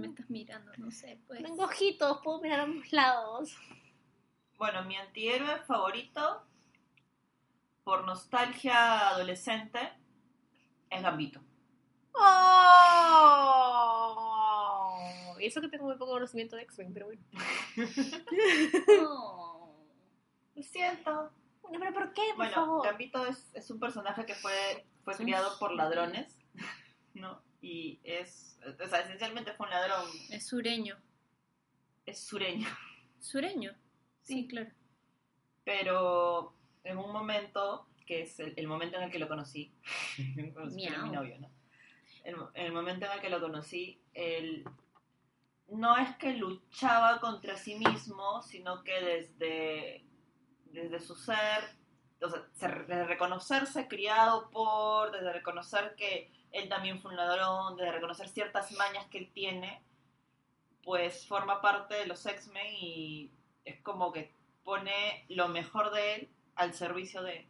Me estás mirando, no sé, pues. Tengo ojitos, puedo mirar a ambos lados. Bueno, mi antihéroe favorito, por nostalgia adolescente, es Gambito. ¡Oh! Y eso que tengo muy poco conocimiento de X-Men, pero bueno. (laughs) No. Lo siento. Bueno, pero ¿por qué? Por Bueno, favor. Gambito es, es un personaje que fue, fue criado por ladrones, (laughs) ¿no? Y es, o sea, esencialmente fue un ladrón, Es sureño. es sureño. ¿Sureño? Sí, claro. Pero en un momento, que es el, el momento en el que lo conocí, (laughs) mi novio, ¿no? El, el momento en el que lo conocí, él no es que luchaba contra sí mismo, sino que desde, desde su ser, o sea, se- desde reconocerse criado por, desde reconocer que él también fue un ladrón, desde reconocer ciertas mañas que él tiene, pues forma parte de los X-Men y es como que pone lo mejor de él al servicio de...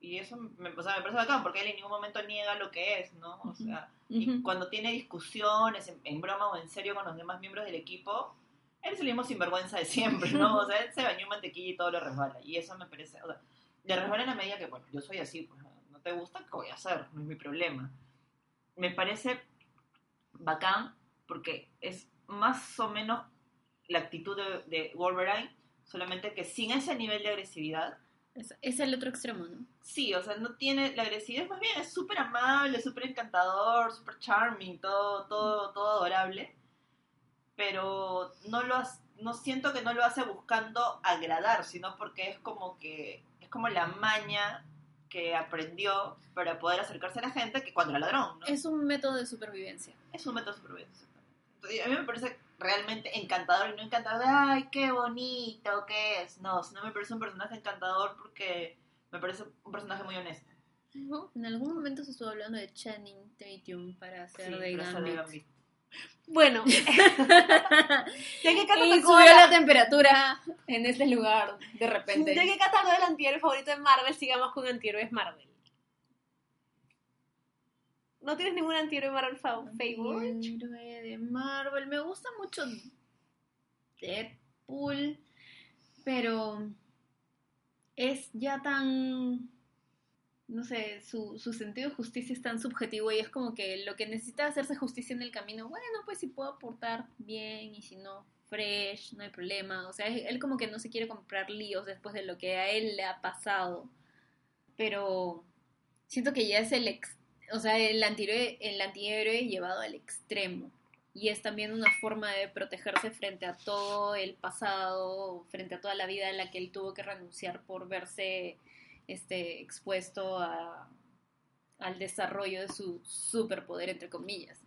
Y eso me, o sea, me parece bacán, porque él en ningún momento niega lo que es, ¿no? O sea, y cuando tiene discusiones, en, en broma o en serio con los demás miembros del equipo, él es el mismo sinvergüenza de siempre, ¿no? O sea, él se bañó en mantequilla y todo le resbala. Y eso me parece, o sea, le resbala en la medida que, bueno, yo soy así, pues, no te gusta, ¿qué voy a hacer? No es mi problema. Me parece bacán porque es más o menos la actitud de, de Wolverine, solamente que sin ese nivel de agresividad, Es, es el otro extremo, ¿no? Sí, o sea, no tiene la agresividad, más bien es súper amable, súper encantador, súper charming, todo, todo, todo adorable, pero no lo no siento que no lo hace buscando agradar, sino porque es como que es como la maña que aprendió para poder acercarse a la gente que cuando era ladrón, ¿no? Es un método de supervivencia. Es un método de supervivencia. Entonces, a mí me parece realmente encantador y no encantador de, ay, qué bonito que es. No, sino me parece un personaje encantador porque me parece un personaje muy honesto. En algún momento se estuvo hablando de Channing Tatum para hacer Sí, de Gambit. Bueno, (laughs) ya que Cata y tocó subió la- la temperatura en este lugar de repente. Ya que Cata habló del antihéroe favorito de Marvel, sigamos con antihéroes Marvel. ¿No tienes ningún antihéroe Marvel fa- favorite? Héroe de Marvel. Me gusta mucho Deadpool, pero es ya tan. No sé, su, su sentido de justicia es tan subjetivo y es como que lo que necesita hacerse justicia en el camino, bueno, pues si puedo aportar bien y si no, fresh, no hay problema. O sea, él como que no se quiere comprar líos después de lo que a él le ha pasado. Pero siento que ya es el ex, o sea, el antihéroe, el antihéroe llevado al extremo. Y es también una forma de protegerse frente a todo el pasado, frente a toda la vida en la que él tuvo que renunciar por verse este, expuesto a, al desarrollo de su superpoder, entre comillas,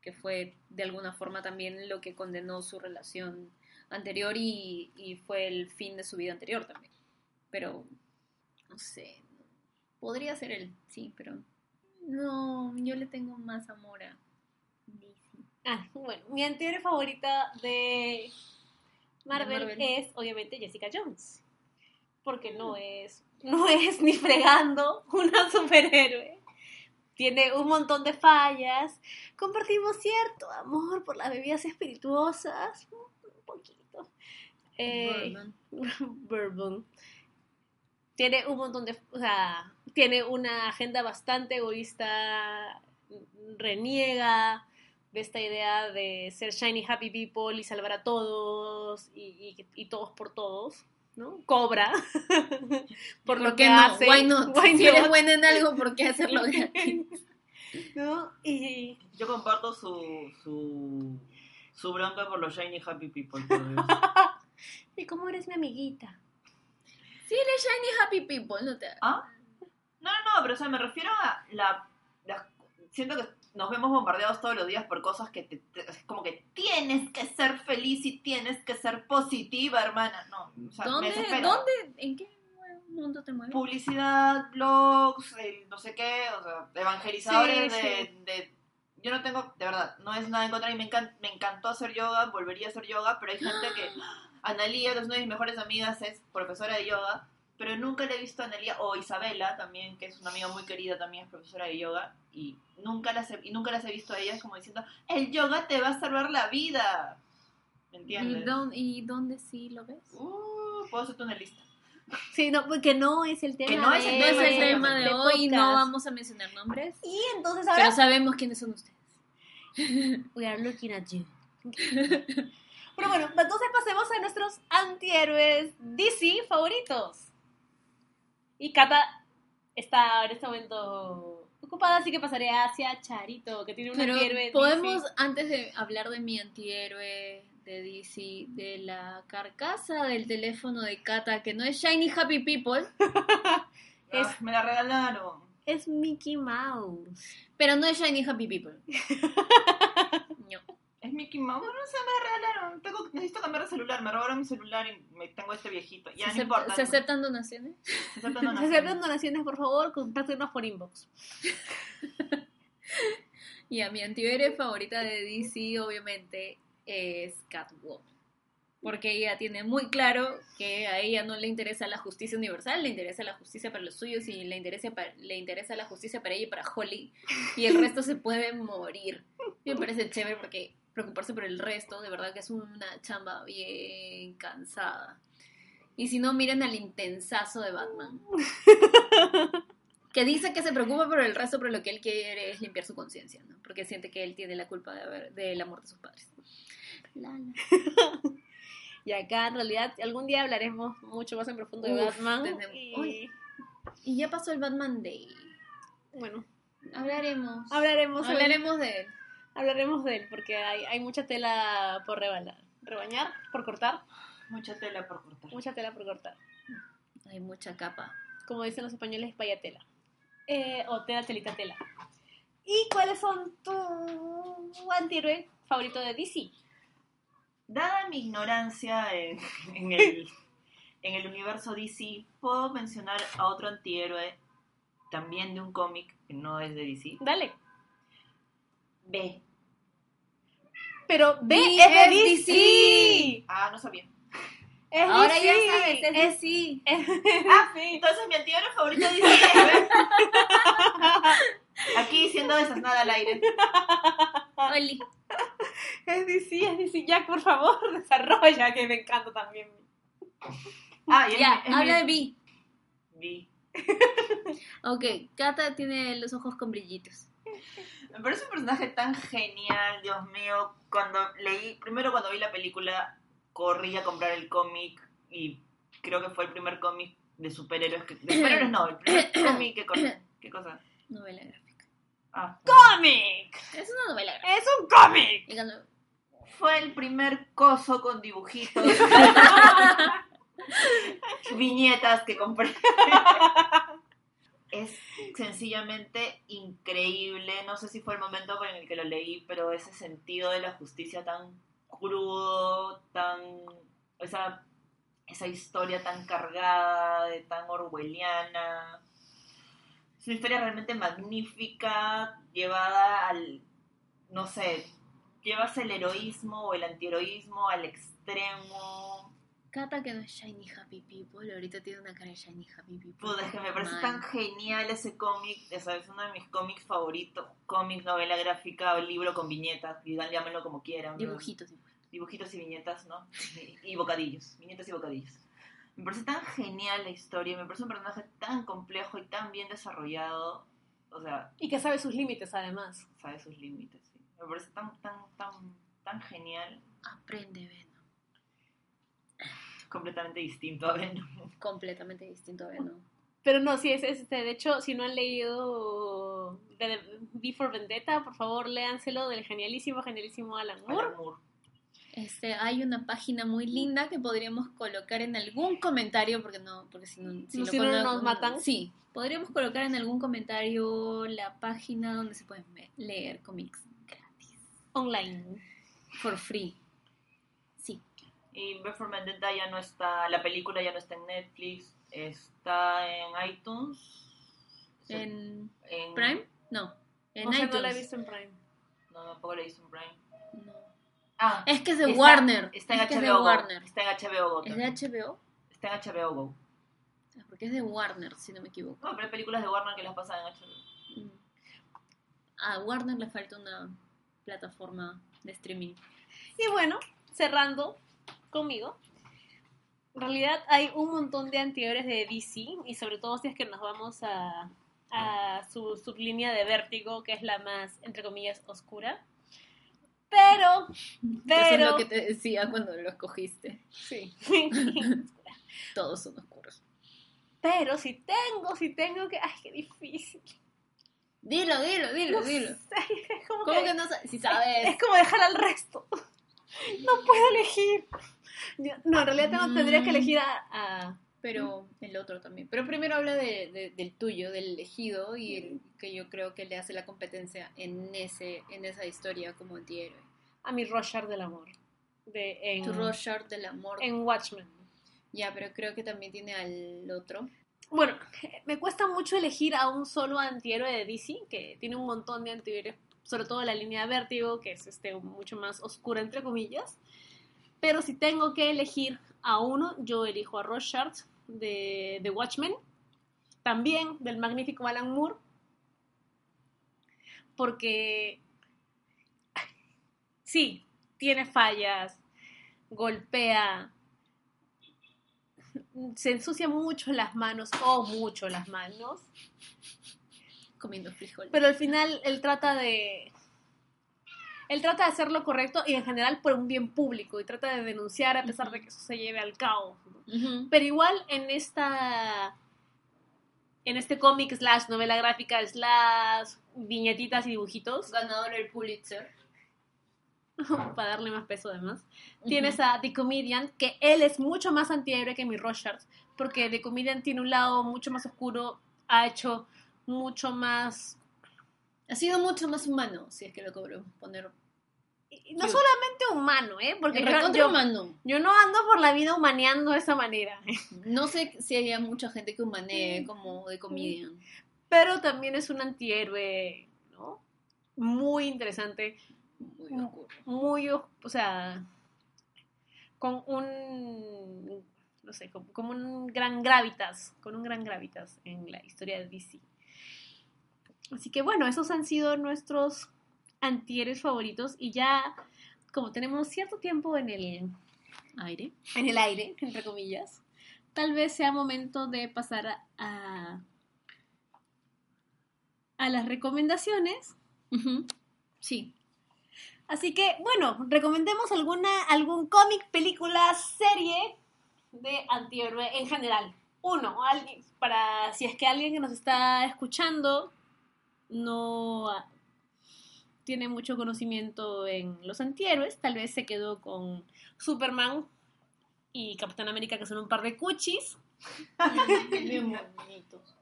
que fue de alguna forma también lo que condenó su relación anterior y, y fue el fin de su vida anterior también. Pero, no sé, podría ser él, sí, pero no, yo le tengo más amor a. Ah, bueno, mi antihéroe favorita de Marvel, De Marvel. es obviamente Jessica Jones. Porque no es, no es ni fregando una superhéroe. Tiene un montón de fallas. Compartimos cierto amor por las bebidas espirituosas. Un poquito. Eh, Birdman. (laughs) Bourbon. Tiene un montón de. O sea, tiene una agenda bastante egoísta. Reniega de esta idea de ser shiny happy people y salvar a todos y, y- y todos por todos. ¿No? Cobra (laughs) por lo ¿Por qué que no? hace. Why not? (laughs) Why si eres buena en algo, ¿por qué hacerlo gratis? (laughs) ¿No? Y Yo comparto su, su, su bronca por los Shiny Happy People, por Dios. ¿Y cómo eres mi amiguita? Sí, él es Shiny Happy People, no te... ¿Ah? No, no, no, pero o sea, me refiero a la, la- Siento que nos vemos bombardeados todos los días por cosas que te, te- es como que tienes que ser feliz y tienes que ser positiva, hermana. No, o sea, ¿Dónde, desespera. ¿Dónde, en qué mundo te mueves? Publicidad, blogs, el no sé qué, o sea, evangelizadores Sí, de, de- Yo no tengo, de verdad, no es nada en contra y me, encan- me encantó hacer yoga, volvería a hacer yoga, pero hay gente que... (gasps) Es una de mis mejores amigas, es profesora de yoga, pero nunca le he visto a Analía, o Isabela también, que es una amiga muy querida, también es profesora de yoga, y nunca las he, y nunca las he visto a ellas como diciendo, el yoga te va a salvar la vida. ¿Me ¿Y, entiendes? dónde, ¿Y dónde sí lo ves? Uh, puedo hacerte una lista. Sí, no, porque no es el tema. Que no es el No es tema el de- tema de de hoy y no vamos a mencionar nombres, Y entonces pero ahora. sabemos quiénes son ustedes. (laughs) We are looking at you. Pero bueno, entonces pasemos a nuestros antihéroes DC favoritos. Y Kata está en este momento ocupada, así que pasaré hacia Charito, que tiene un Pero antihéroe. podemos, DC. antes de hablar de mi antihéroe de DC, de la carcasa del teléfono de Kata, que no es Shiny Happy People, (laughs) Es- Ah, me la regalaron. Es Mickey Mouse. pero no es Shiny Happy People. (laughs) Mickey Mouse, no sé, me la regalaron. Tengo, necesito cambiar de celular, me robaron mi celular y me tengo este viejito. Ya ¿Se, no importa. ¿Se aceptan donaciones? Se aceptan (laughs) donaciones. aceptan donaciones, por favor, contáctenos por inbox. (laughs) Y a mi antihéroe favorita de DC, obviamente, es Catwoman. Porque ella tiene muy claro que a ella no le interesa la justicia universal, le interesa la justicia para los suyos y le interesa, pa- le interesa la justicia para ella y para Holly. Y el resto se puede morir. Me parece chévere porque preocuparse por el resto, de verdad que es una chamba bien cansada. Y si no, miren al intensazo de Batman. (laughs) Que dice que se preocupa por el resto, pero lo que él quiere es limpiar su conciencia, ¿no? Porque siente que él tiene la culpa de, haber, de la muerte de sus padres. (laughs) Y acá, en realidad, algún día hablaremos mucho más en profundo de Uf, Batman. tenemos- Y, ya pasó el Batman Day. bueno, Hablaremos. hablaremos, Hablaremos de él. Hablaremos de él, porque hay, hay mucha tela por rebalar. Rebañar, por cortar, Mucha tela por cortar. mucha tela por cortar. Hay mucha capa. Como dicen los españoles, vaya tela. Eh, o tela, telita, tela. ¿Y cuáles son tu antihéroe favorito de DC? Dada mi ignorancia en, en el, (laughs) en el universo DC, puedo mencionar a otro antihéroe también de un cómic que no es de DC. Dale. B. Pero B B es de es DC. DC. Ah, no sabía. Es Ahora DC. ya sabes, es Es- DC. es Ah, DC. entonces mi antihéroe favorito de DC es B. (laughs) Aquí siendo desasnada al aire. Oli. Es DC, es DC. Jack, por favor, (laughs) desarrolla, que me encanta también. Ah, es Ya, mi- es habla de B. B. Ok, Kata tiene los ojos con brillitos. Me parece un personaje tan genial, Dios mío. Cuando leí, primero cuando vi la película, corrí a comprar el cómic y creo que fue el primer cómic de superhéroes que... De superhéroes no, el primer (coughs) cómic que... con- ¿Qué cosa? Novela gráfica. Ah, ¡Cómic! Es una novela gráfica. ¡Es un cómic! Y cuando- fue el primer coso con dibujitos. (laughs) Viñetas que compré. (laughs) es sencillamente increíble. No sé si fue el momento en el que lo leí, pero ese sentido de la justicia tan crudo, tan. esa, esa historia tan cargada, de tan orwelliana. Es una historia realmente magnífica, llevada al. no sé, llevas el heroísmo o el antiheroísmo al extremo. Kata que no es Shiny Happy People, ahorita tiene una cara de Shiny Happy People. Puta, es que me parece Mal. tan genial ese cómic, o sea, es uno de mis cómics favoritos, cómic, novela gráfica o libro con viñetas, y dan- llámenlo como quieran. ¿no? Dibujitos, dibujitos. Dibujitos y viñetas, ¿no? Y, y bocadillos, viñetas y bocadillos. Me parece tan genial la historia, me parece un personaje tan complejo y tan bien desarrollado, o sea, Y que sabe sus límites, además. sabe sus límites. sí. Me parece tan, tan, tan, tan genial, Aprende Venom. Completamente distinto a Venom. (laughs) Completamente distinto a Venom. Pero no, sí, es este. De hecho, si no han leído for Vendetta, por favor, léanselo del genialísimo, genialísimo Alan Moore. Alan Moore. Este, hay una página muy linda que podríamos colocar en algún comentario, porque no, porque si no, No, lo si no colo- nos matan. Sí, podríamos colocar en algún comentario la página donde se pueden leer cómics gratis, Online. for free. Y V for Vendetta ya no está, la película ya no está en Netflix, está en iTunes. ¿En en- Prime? No. En o sea, no iTunes. la he visto en Prime. No, tampoco la he visto en Prime. No. Ah, Es que es de está- Warner. Está en es que es de HBO. Warner. Está en HBO Go. ¿Es de HBO? Está en HBO Go. Ah, Porque es de Warner, si no me equivoco. No, pero hay películas de Warner que las pasan en HBO. Mm. A Warner le falta una plataforma de streaming. Y bueno, cerrando conmigo. En realidad hay un montón de antihéroes de DC y sobre todo si es que nos vamos a, a su sublínea de vértigo, que es la más, entre comillas, oscura. Pero, Eso es pero... lo que te decía cuando lo escogiste. Sí. (laughs) Todos son oscuros. pero si tengo, si tengo que... Ay, qué difícil. Dilo, dilo, dilo, No dilo. sé, (laughs) es como ¿Cómo que- que no sabes? Si sabes. Es como dejar al resto. (laughs) No puedo elegir. Yo- no, en realidad tengo- tendría que Mm. elegir a, a- Pero el otro también. Pero primero habla de, de- del tuyo, del elegido, y el que yo creo que le hace la competencia en ese en esa historia como antihéroe. a mi Rorschach del amor. De, en, Tu Rorschach del amor. en Watchmen. Ya, pero creo que también tiene al otro. Bueno, me cuesta mucho elegir a un solo antihéroe de DC, que tiene un montón de antihéroes, sobre todo la línea de Vértigo, que es este, mucho más oscura, entre comillas. Pero si tengo que elegir a uno, yo elijo a Rorschach de, de Watchmen, también del magnífico Alan Moore, porque sí, tiene fallas, golpea, se ensucia mucho las manos, o mucho las manos, Comiendo frijol. pero al final él trata de él trata de hacer lo correcto y en general por un bien público y trata de denunciar a pesar de que eso se lleve al cabo. Pero igual en esta en este cómic slash novela gráfica slash viñetitas y dibujitos (laughs) Ganador del Pulitzer. para darle más peso además tienes a The Comedian que él es mucho más antihéroe que mi Rorschach porque The Comedian tiene un lado mucho más oscuro ha hecho mucho más Ha sido mucho más humano, si es que lo queremos poner. y no Cute. solamente humano eh porque yo- recontra yo, humano. yo no ando por la vida humaneando de esa manera (laughs) No sé si haya mucha gente que humanee como de comedian. pero también es un antihéroe ¿no? muy interesante Muy Mm. oscuro. muy, o sea, con un, no sé, como, como un gran gravitas, con un gran gravitas en la historia de DC. Así que bueno, esos han sido nuestros antihéroes favoritos y ya como tenemos cierto tiempo en el, Aire. en el aire, entre comillas, tal vez sea momento de pasar a, a, las recomendaciones. Sí. Así que, bueno, recomendemos alguna, algún cómic, película, serie de antihéroe en general. Uno, alguien, para si es que alguien que nos está escuchando no ah, tiene mucho conocimiento en los antihéroes, tal vez se quedó con Superman y Capitán América, que son un par de cuchis, (laughs) Bien bonitos.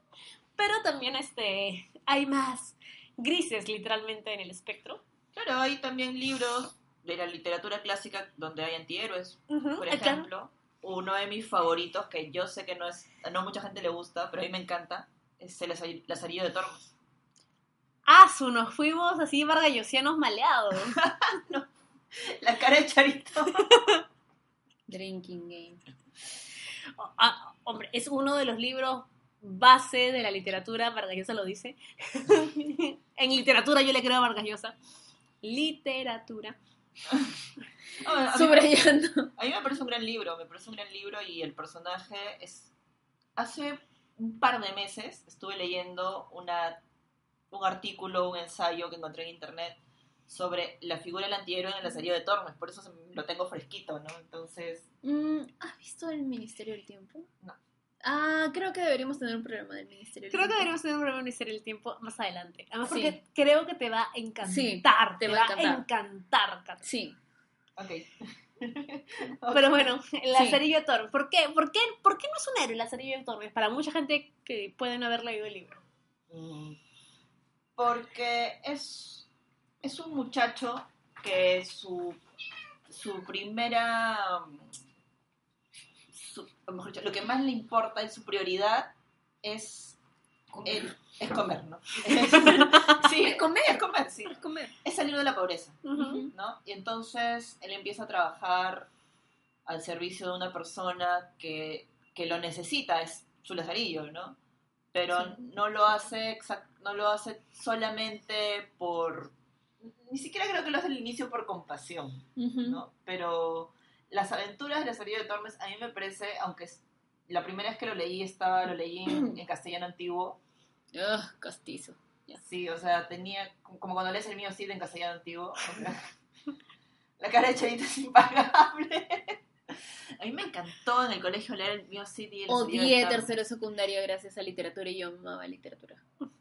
pero también este, hay más grises literalmente en el espectro. Claro, hay también libros de la literatura clásica donde hay antihéroes. Por acá. ejemplo, uno de mis favoritos, que yo sé que no es, no mucha gente le gusta, pero a mí me encanta, es el Lazar- Lazarillo de Tormes. Asu, nos fuimos así vargallosianos maleados. (laughs) La cara de Charito. (laughs) Drinking Game. Ah, hombre, es uno de los libros base de la literatura, Vargas Llosa lo dice. (laughs) en literatura yo le creo a Vargas Llosa. Literatura. A ver, a mí- Subrayando. A mí me parece un gran libro, me parece un gran libro y el personaje es... Hace un par de meses estuve leyendo una, un artículo, un ensayo que encontré en internet sobre la figura del antihéroe en el Lazarillo de Tormes, por eso lo tengo fresquito, ¿no? Entonces, Mm, ¿Has visto el Ministerio del Tiempo? No. Ah, creo que deberíamos tener un programa del Ministerio del Creo que Tiempo. deberíamos tener un programa de Ministerio del Tiempo más adelante. Además, Sí. porque creo que te va a encantar. Sí, te, va a encantar. Kat. Sí. (laughs) ok. Pero bueno, el Sí. Lazarillo de Tormes. ¿Por qué? ¿Por qué? ¿Por qué no es un héroe el Lazarillo de Tormes? Para mucha gente que pueden haber leído el libro. Mm, Porque es, es un muchacho que su, su primera. su- o mejor dicho, lo que más le importa y su prioridad es, el- es comer, ¿no? (laughs) sí, es comer, es comer, sí. Es comer. Es salir de la pobreza. ¿no? Y entonces él empieza a trabajar al servicio de una persona que, que lo necesita, es su lazarillo, ¿no? Pero Sí. no lo hace exact- no lo hace solamente por ni siquiera creo que lo hace al inicio por compasión, ¿no? Pero las aventuras de Lazarillo de Tormes a mí me parece, aunque es- la primera vez que lo leí estaba lo leí en, en castellano antiguo, Ugh, castizo. Sí, o sea, tenía como cuando lees el mío Cid en castellano antiguo. o (laughs) sea, la cara de Chavita es impagable. A mí me encantó en el colegio leer el mío Cid y el Odié tercero de secundaria gracias a literatura y yo amaba literatura.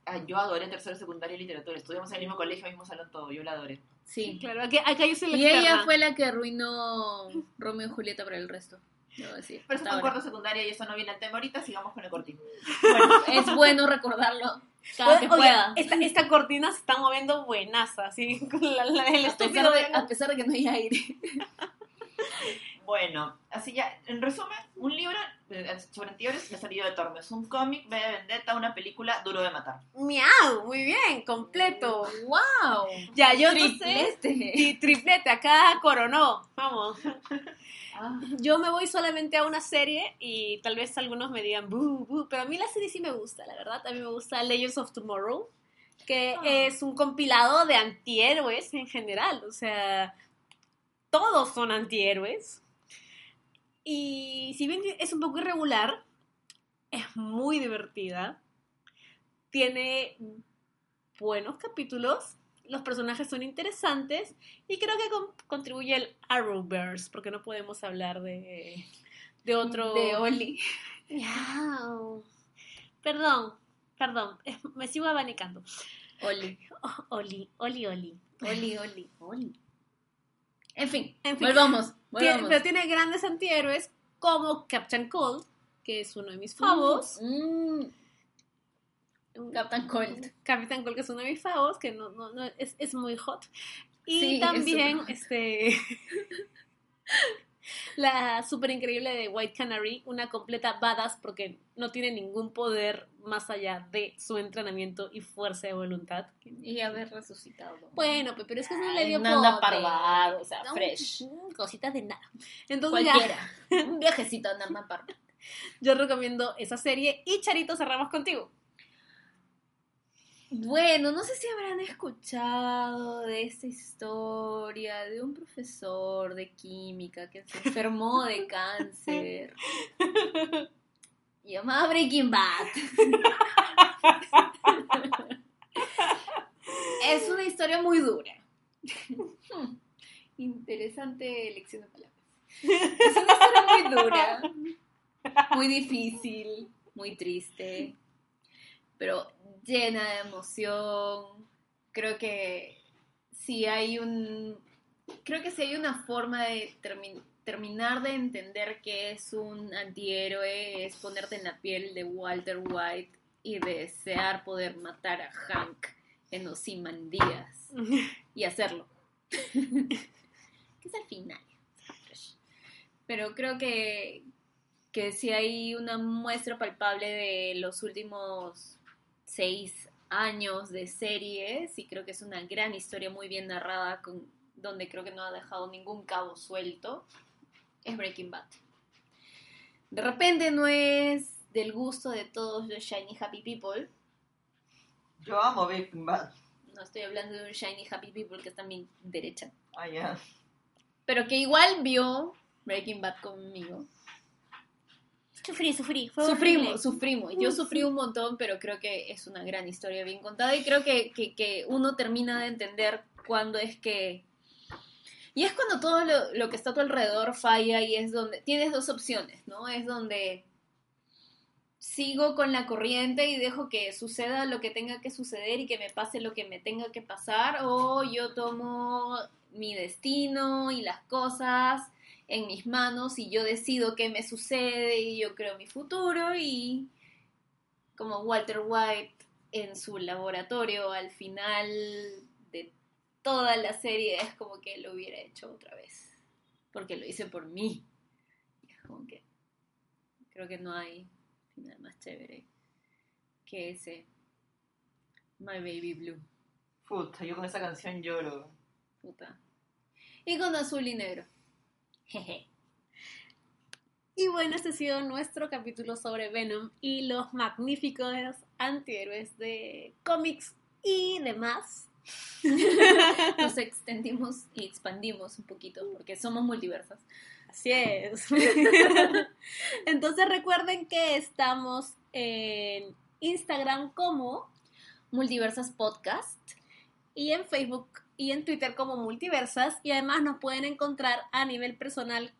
Ah, yo adoré tercero de secundaria y literatura. Estudiamos en el mismo colegio, mismo salón todo. Yo la adoré. Sí. Claro, acá, acá yo soy la Y ella fue la que arruinó Romeo y Julieta para el resto. Pero eso fue en cuarto de secundaria y eso no viene al tema ahorita. Sigamos con el cortín. Bueno, es bueno recordarlo cada que Oye, pueda. Esta, esta cortina se está moviendo buenaza, así, (laughs) con la, la- el A pesar, de, de- a pesar de que no hay aire. (laughs) Bueno, así ya, en resumen, un libro eh, sobre antihéroes, Lazarillo de Tormes. Un cómic, B de Vendetta, una película, Duro de Matar. Miau, muy bien, completo. ¡Wow! Ya, yo. Triplete. Y triplete, acá coronó, vamos. Ah, Yo me voy solamente a una serie y tal vez algunos me digan, "Bú, bú", pero a mí la serie sí me gusta, la verdad. A mí me gusta Legends of Tomorrow, que Ah. es un compilado de antihéroes en general. O sea, todos son antihéroes. Y si bien es un poco irregular, es muy divertida. Tiene buenos capítulos. Los personajes son interesantes y creo que con- contribuye el Arrowverse, porque no podemos hablar de, de otro... De Oli. Miau. Perdón, perdón, me sigo abanicando. Oli. Oh, Oli, Oli, Oli. Oli, Oli. Oli. En fin, En fin. volvamos. Tiene- pero tiene grandes antihéroes como Captain Cold, que es uno de mis favos. Mm, Captain Cold. Captain Cold, que es uno de mis favos, que no, no, no, es, es muy hot. Y Sí, también, este. (laughs) (laughs) la súper increíble de White Canary, una completa badass porque no tiene ningún poder más allá de su entrenamiento y fuerza de voluntad. Y haber resucitado. Bueno, pe- pero es que un Ay, medio Nanda poder. Parvado, o sea, No, fresh. mm, Cositas de nada. Entonces ya, Cualquiera. (laughs) Un viajecito a Nanda Parvado. yo recomiendo esa serie. Y Charito, cerramos contigo. Bueno, no sé si habrán escuchado de esta historia de un profesor de química que se enfermó de cáncer. (laughs) Llamada Breaking Bad. (laughs) es una historia muy dura. (laughs) Interesante elección de palabras. Es una historia muy dura, muy difícil, muy triste, pero llena de emoción. Creo que si hay un creo que si hay una forma de termi- terminar de entender que es un antihéroe es ponerte en la piel de Walter White y desear poder matar a Hank en Ozymandias y hacerlo. (laughs) que es al final. Pero creo que, que si hay una muestra palpable de los últimos seis años de series y creo que es una gran historia muy bien narrada con, donde creo que no ha dejado ningún cabo suelto, es Breaking Bad. De repente no es del gusto de todos los Shiny Happy People, Yo amo Breaking Bad. no estoy hablando de un Shiny Happy People que están bien derecha, Ah, ya. pero que igual vio Breaking Bad conmigo. Sufrí, sufrí. Fue Sufrimos, sufrimos. Yo sufrí un montón, pero creo que es una gran historia bien contada y creo que, que, que uno termina de entender cuándo es que... Y es cuando todo lo, lo que está a tu alrededor falla y es donde tienes dos opciones, ¿no? Es donde sigo con la corriente y dejo que suceda lo que tenga que suceder y que me pase lo que me tenga que pasar o yo tomo mi destino y las cosas en mis manos y yo decido qué me sucede y yo creo mi futuro y como Walter White en su laboratorio al final de toda la serie es como que lo hubiera hecho otra vez porque lo hice por mí. Es como que creo que no hay final más chévere que ese My Baby Blue. Puta, yo con esa canción lloro. puta. Y con azul y negro jeje Y bueno, este ha sido nuestro capítulo sobre Venom y los magníficos antihéroes de cómics y demás. (laughs) nos extendimos y expandimos un poquito porque somos multiversas. Así es. (laughs) Entonces recuerden que estamos en Instagram como Multiversas Podcast. y en Facebook y en Twitter como Multiversas y además nos pueden encontrar a nivel personal.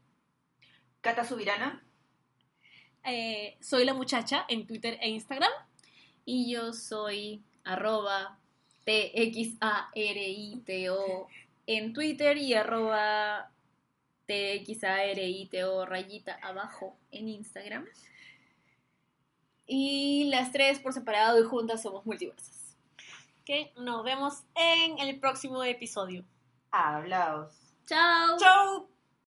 Cata Subirana. eh, soy la muchacha en Twitter e Instagram. Y yo soy arroba TXARITO en Twitter y arroba TXARITO rayita abajo en Instagram. Y las tres por separado y juntas somos multiversas. Que nos vemos en el próximo episodio. Hablaos. ¡Chao! ¡Chao!